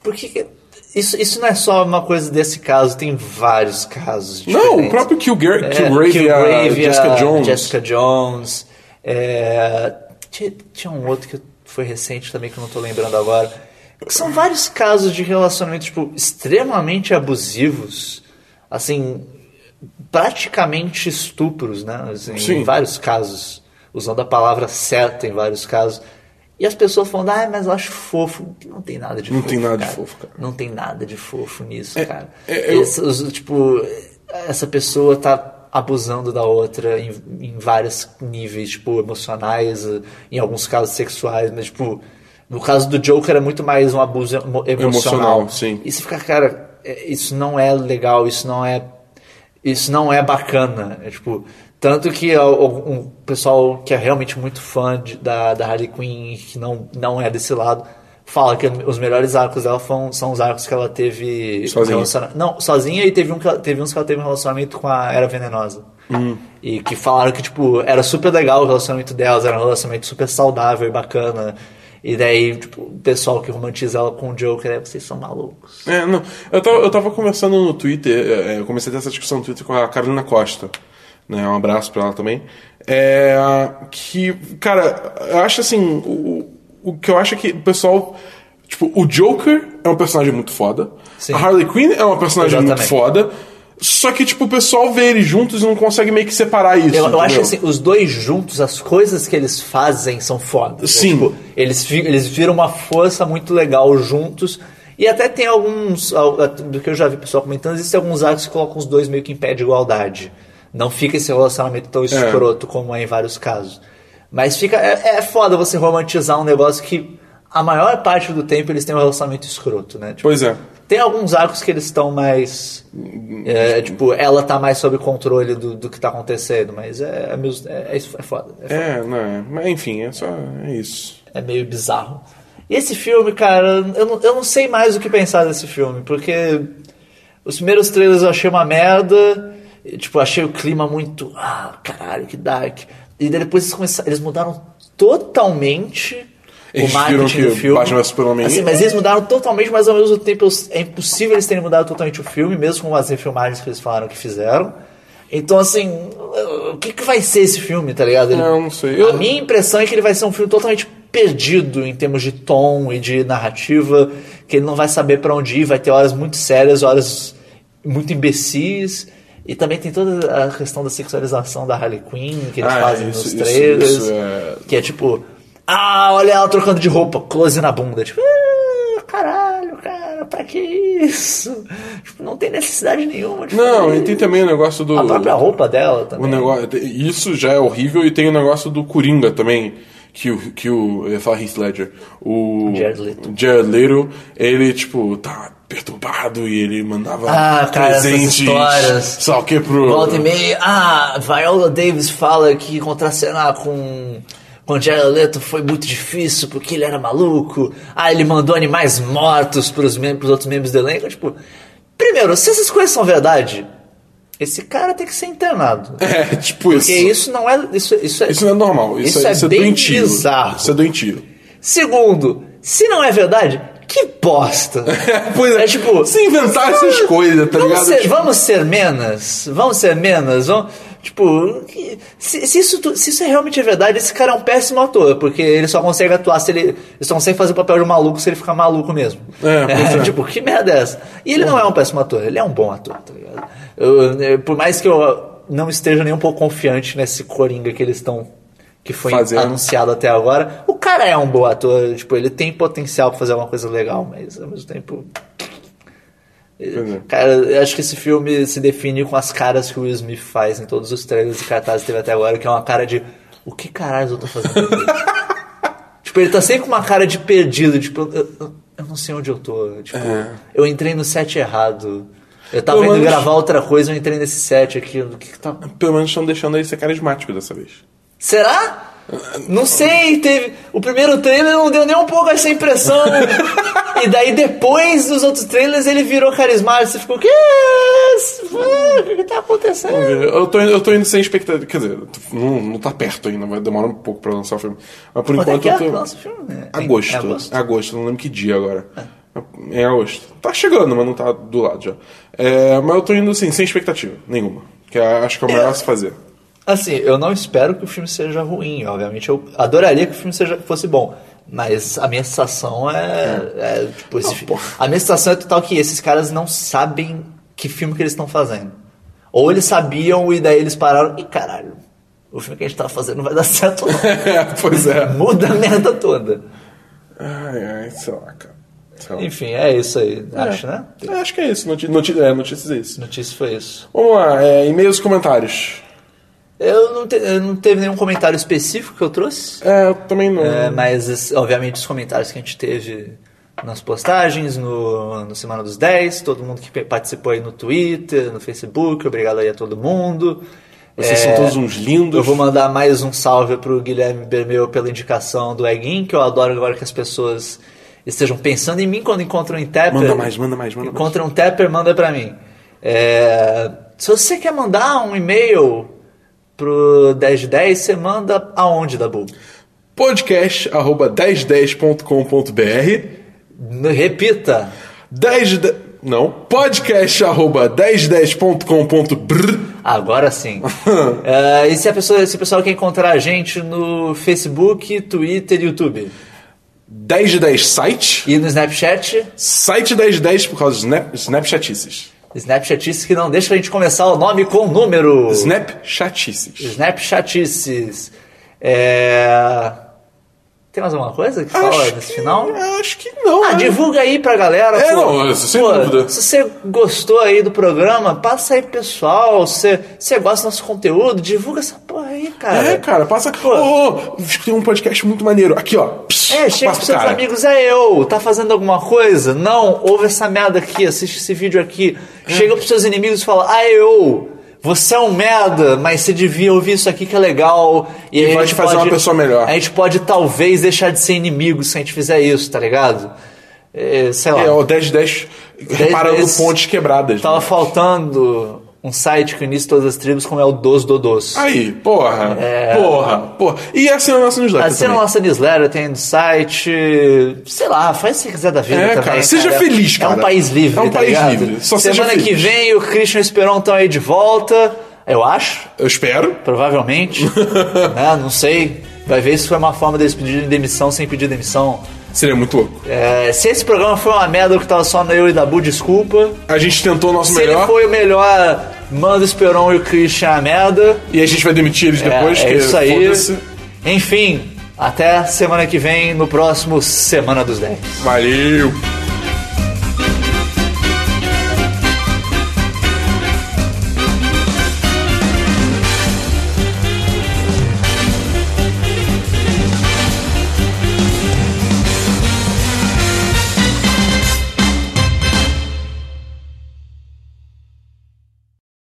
Por que. Isso, isso não é só uma coisa desse caso, tem vários casos. Não, diferentes. o próprio Killgrave, É, Killgrave, e a Killgrave, Jessica Jones. Jessica Jones. é, tinha, tinha um outro que foi recente também que eu não tô lembrando agora. São vários casos de relacionamentos tipo, extremamente abusivos. Assim, praticamente estupros, né? Assim, Sim. Em vários casos. Usando a palavra certa em vários casos. E as pessoas falando, ah, mas eu acho fofo. Não tem nada de Não fofo. tem nada de cara. fofo, cara. Não tem nada de fofo nisso, cara. é, eu- Esse- tipo, essa pessoa tá abusando da outra em, em vários níveis, tipo, emocionais, em alguns casos sexuais, mas, tipo, no caso do Joker é muito mais um abuso emo- emocional. Emocional, sim. E você fica, cara, é, isso não é legal, isso não é. Isso não é bacana. É, tipo, tanto que o- o- um pessoal que é realmente muito fã de- da, da Harley Quinn, que não, não é desse lado, fala que os melhores arcos dela foram, são os arcos que ela teve. Sozinha. relaciona- Não, sozinha e teve, um que teve uns que ela teve um relacionamento com a Era Venenosa. Hum. E que falaram que, tipo, era super legal o relacionamento delas, era um relacionamento super saudável e bacana. E daí, tipo, o pessoal que romantiza ela com o Joker, é, vocês são malucos. É, não. Eu tava, eu tava conversando no Twitter, é, é, eu comecei a ter essa discussão no Twitter com a Carolina Costa. Né, um abraço pra ela também. É, que, cara, eu acho assim, o, o que eu acho é que o pessoal. Tipo, o Joker é um personagem muito foda. Sim. A Harley Quinn é uma personagem muito Exatamente. foda. Só que, tipo, o pessoal vê eles juntos e não consegue meio que separar isso. Eu, eu acho que assim, os dois juntos, as coisas que eles fazem são fodas. né? Sim. Tipo, eles, eles viram uma força muito legal juntos. E até tem alguns, al- do que eu já vi pessoal comentando, existem alguns arcos que colocam os dois meio que em pé de igualdade. Não fica esse relacionamento tão escroto como é em vários casos. Mas fica. É, é foda você romantizar um negócio que a maior parte do tempo eles têm um relacionamento escroto, né? Tipo, Pois é. tem alguns arcos que eles estão mais. é, tipo, ela tá mais sob controle do, do que tá acontecendo, mas é, é, é, é, isso- é foda. É, foda. É, não é. Mas enfim, é só. É isso. É meio bizarro. E esse filme, cara, eu não, eu não sei mais o que pensar desse filme, porque os primeiros trailers eu achei uma merda, e, tipo, achei o clima muito. Ah, caralho, que dark. E depois eles, começaram, eles mudaram totalmente Eles o marketing do filme. Batman Superman- Assim, mas eles mudaram totalmente, mas ao mesmo tempo é impossível eles terem mudado totalmente o filme, mesmo com as refilmagens que eles falaram que fizeram. Então, assim, o que, que vai ser esse filme, tá ligado? Ele- Eu não sei. Eu- A minha impressão é que ele vai ser um filme totalmente perdido em termos de tom e de narrativa, que ele não vai saber pra onde ir, vai ter horas muito sérias, horas muito imbecis. E também tem toda a questão da sexualização da Harley Quinn, que eles Ah, fazem isso- nos isso- trailers. isso é- Que é tipo, ah, olha ela trocando de roupa, close na bunda. Tipo, ah, caralho, cara, pra que isso? Tipo, não tem necessidade nenhuma de Não, fazer e tem isso. também o negócio do. A própria roupa dela também. O negócio, isso já é horrível e tem o negócio do Coringa também. Que o, que o. Eu ia falar Heath Ledger. O. Jared Leto. Jared Leto, ele, tipo, tá perturbado e ele mandava Ah, cara, presentes. o que pro. Volta e meia, ah, Viola Davis fala que contracenar com, com Jared Leto foi muito difícil porque ele era maluco. Ah, ele mandou animais mortos pros, mem pros outros membros do elenco. Tipo, primeiro, se essas coisas são verdade, esse cara tem que ser internado. É, tipo isso. Porque isso não é. Isso, isso, é, Isso não é normal. Isso, Isso é, é isso é bem doentio. bizarro. Isso é doentio. Segundo, se não é verdade, Que bosta! pois é, É tipo, Se inventar essas coisas, tá vamos ligado? Ser, Tipo, vamos ser menos? Vamos ser menos? Vamos, tipo, se, se isso, se isso realmente é verdade, esse cara é um péssimo ator, porque ele só consegue atuar se ele. Ele só consegue fazer o papel de maluco se ele ficar maluco mesmo. É, é. tipo, que merda é essa? E ele não é um péssimo ator, ele é um bom ator, tá ligado? Eu- eu- por mais que eu não esteja nem um pouco confiante nesse Coringa que eles estão. Que foi Fazendo. anunciado até agora. O cara é um bom ator, tipo, ele tem potencial pra fazer alguma coisa legal, mas ao mesmo tempo. É. Cara, eu acho que esse filme se define com as caras que o Will Smith faz em todos os trailers e cartazes que teve até agora, que é uma cara de o que caralho eu tô fazendo aqui? tipo, ele tá sempre com uma cara de perdido, tipo, eu, eu- eu não sei onde eu tô. Tipo, É. eu entrei no set errado. Eu tava Pelo indo menos- gravar outra coisa, eu entrei nesse set aqui. O que, que tá. Pelo menos estão deixando ele ser carismático dessa vez. Será? Não sei, teve. O primeiro trailer não deu nem um pouco essa impressão. e daí depois dos outros trailers ele virou carismático. Você ficou, que? O que que tá acontecendo? Eu tô, indo- eu tô indo sem expectativa. Quer dizer, não, não tá perto ainda, vai demorar um pouco pra lançar o filme. Mas por Quando é enquanto que é? eu tô. Nossa, o filme? Agosto. É agosto. agosto. não lembro que dia agora. É. agosto. Tá chegando, mas não tá do lado já. É, mas eu tô indo assim, sem expectativa nenhuma. Que acho que é o melhor a se fazer. Assim, eu não espero que o filme seja ruim. Obviamente, eu adoraria que o filme seja, fosse bom. Mas a minha sensação é. é, tipo, esse Não, fi- a minha sensação é total que esses caras não sabem que filme que eles estão fazendo. Ou eles sabiam e daí eles pararam. E caralho, o filme que a gente tá fazendo não vai dar certo, não. É, pois é. Muda a merda toda. Ai, ai, sei lá, cara. Lá. Enfim, é isso aí, acho, né? É, acho que é isso. Noti noti é, notícias é isso. Notícia foi isso. Vamos lá, é, e-mails e comentários. Eu não, te, eu não teve nenhum comentário específico que eu trouxe. É, eu também não. É, mas, obviamente, os comentários que a gente teve nas postagens, no, no Semana dos 10, todo mundo que participou aí no Twitter, no Facebook, obrigado aí a todo mundo. Vocês É, são todos uns lindos. Eu vou mandar mais um salve pro Guilherme Bermeu pela indicação do Eguin, que eu adoro agora que as pessoas estejam pensando em mim quando encontram em Tepper. Manda mais, manda mais, manda mais. Encontra um Tepper, manda pra mim. É, se você quer mandar um e-mail pro 1010, você manda aonde, Dabu? Podcast arroba 1010.com.br N- Repita. 10 de... Não, podcast arroba 1010.com.br Agora sim. É, e se a pessoa, se o pessoal quer encontrar a gente no Facebook, Twitter e YouTube? 10 de 10 site, E no Snapchat? site 1010 por causa snap, Snapchatices. Snapchatices que não deixa a gente começar o nome com número. Snapchatices. Snapchatices. É... Tem mais alguma coisa que fala Acho nesse que- final? Acho que não. Ah, né? divulga aí pra galera. É, pô. não, sem Pô, dúvida. Se você gostou aí do programa, passa aí pro pessoal. Se você gosta do nosso conteúdo, divulga essa porra aí, cara. É, cara, passa. Pô. Ô, oh, escutei um podcast muito maneiro. Aqui, ó. Pss, É, chega pros pro seus cara. amigos, é eu, tá fazendo alguma coisa? Não, ouve essa merda aqui, assiste esse vídeo aqui. É. Chega pros seus inimigos e fala, ah, eu, você é um merda, mas você devia ouvir isso aqui que é legal. E a vai gente te fazer uma pessoa melhor. A gente pode talvez deixar de ser inimigo se a gente fizer isso, tá ligado? É, sei lá. É, o 1010 reparando 10, pontes quebradas. Tava né? faltando um site que unisse todas as tribos como é o Dos Dodos. Aí, porra. É. Porra, porra. E assina a nossa newsletter. Assina a nossa newsletter, tem no site. Sei lá, faz o que você quiser da vida É, também. cara, seja feliz, É um cara. país livre, É um tá país ligado? livre, só Semana que feliz. vem o Christian Esperon estão aí de volta. Eu acho, Eu espero. provavelmente. né, não sei. Vai ver se foi uma forma deles pedirem demissão sem pedir demissão. Seria muito louco. É, se esse programa foi uma merda que tava só eu e Dabu, desculpa. A gente tentou o nosso Se melhor ele foi o melhor, manda o Esperon e o Christian a merda. e a gente vai demitir eles depois. é, é que isso aí. Enfim, até semana que vem no próximo Semana dos 10. Valeu.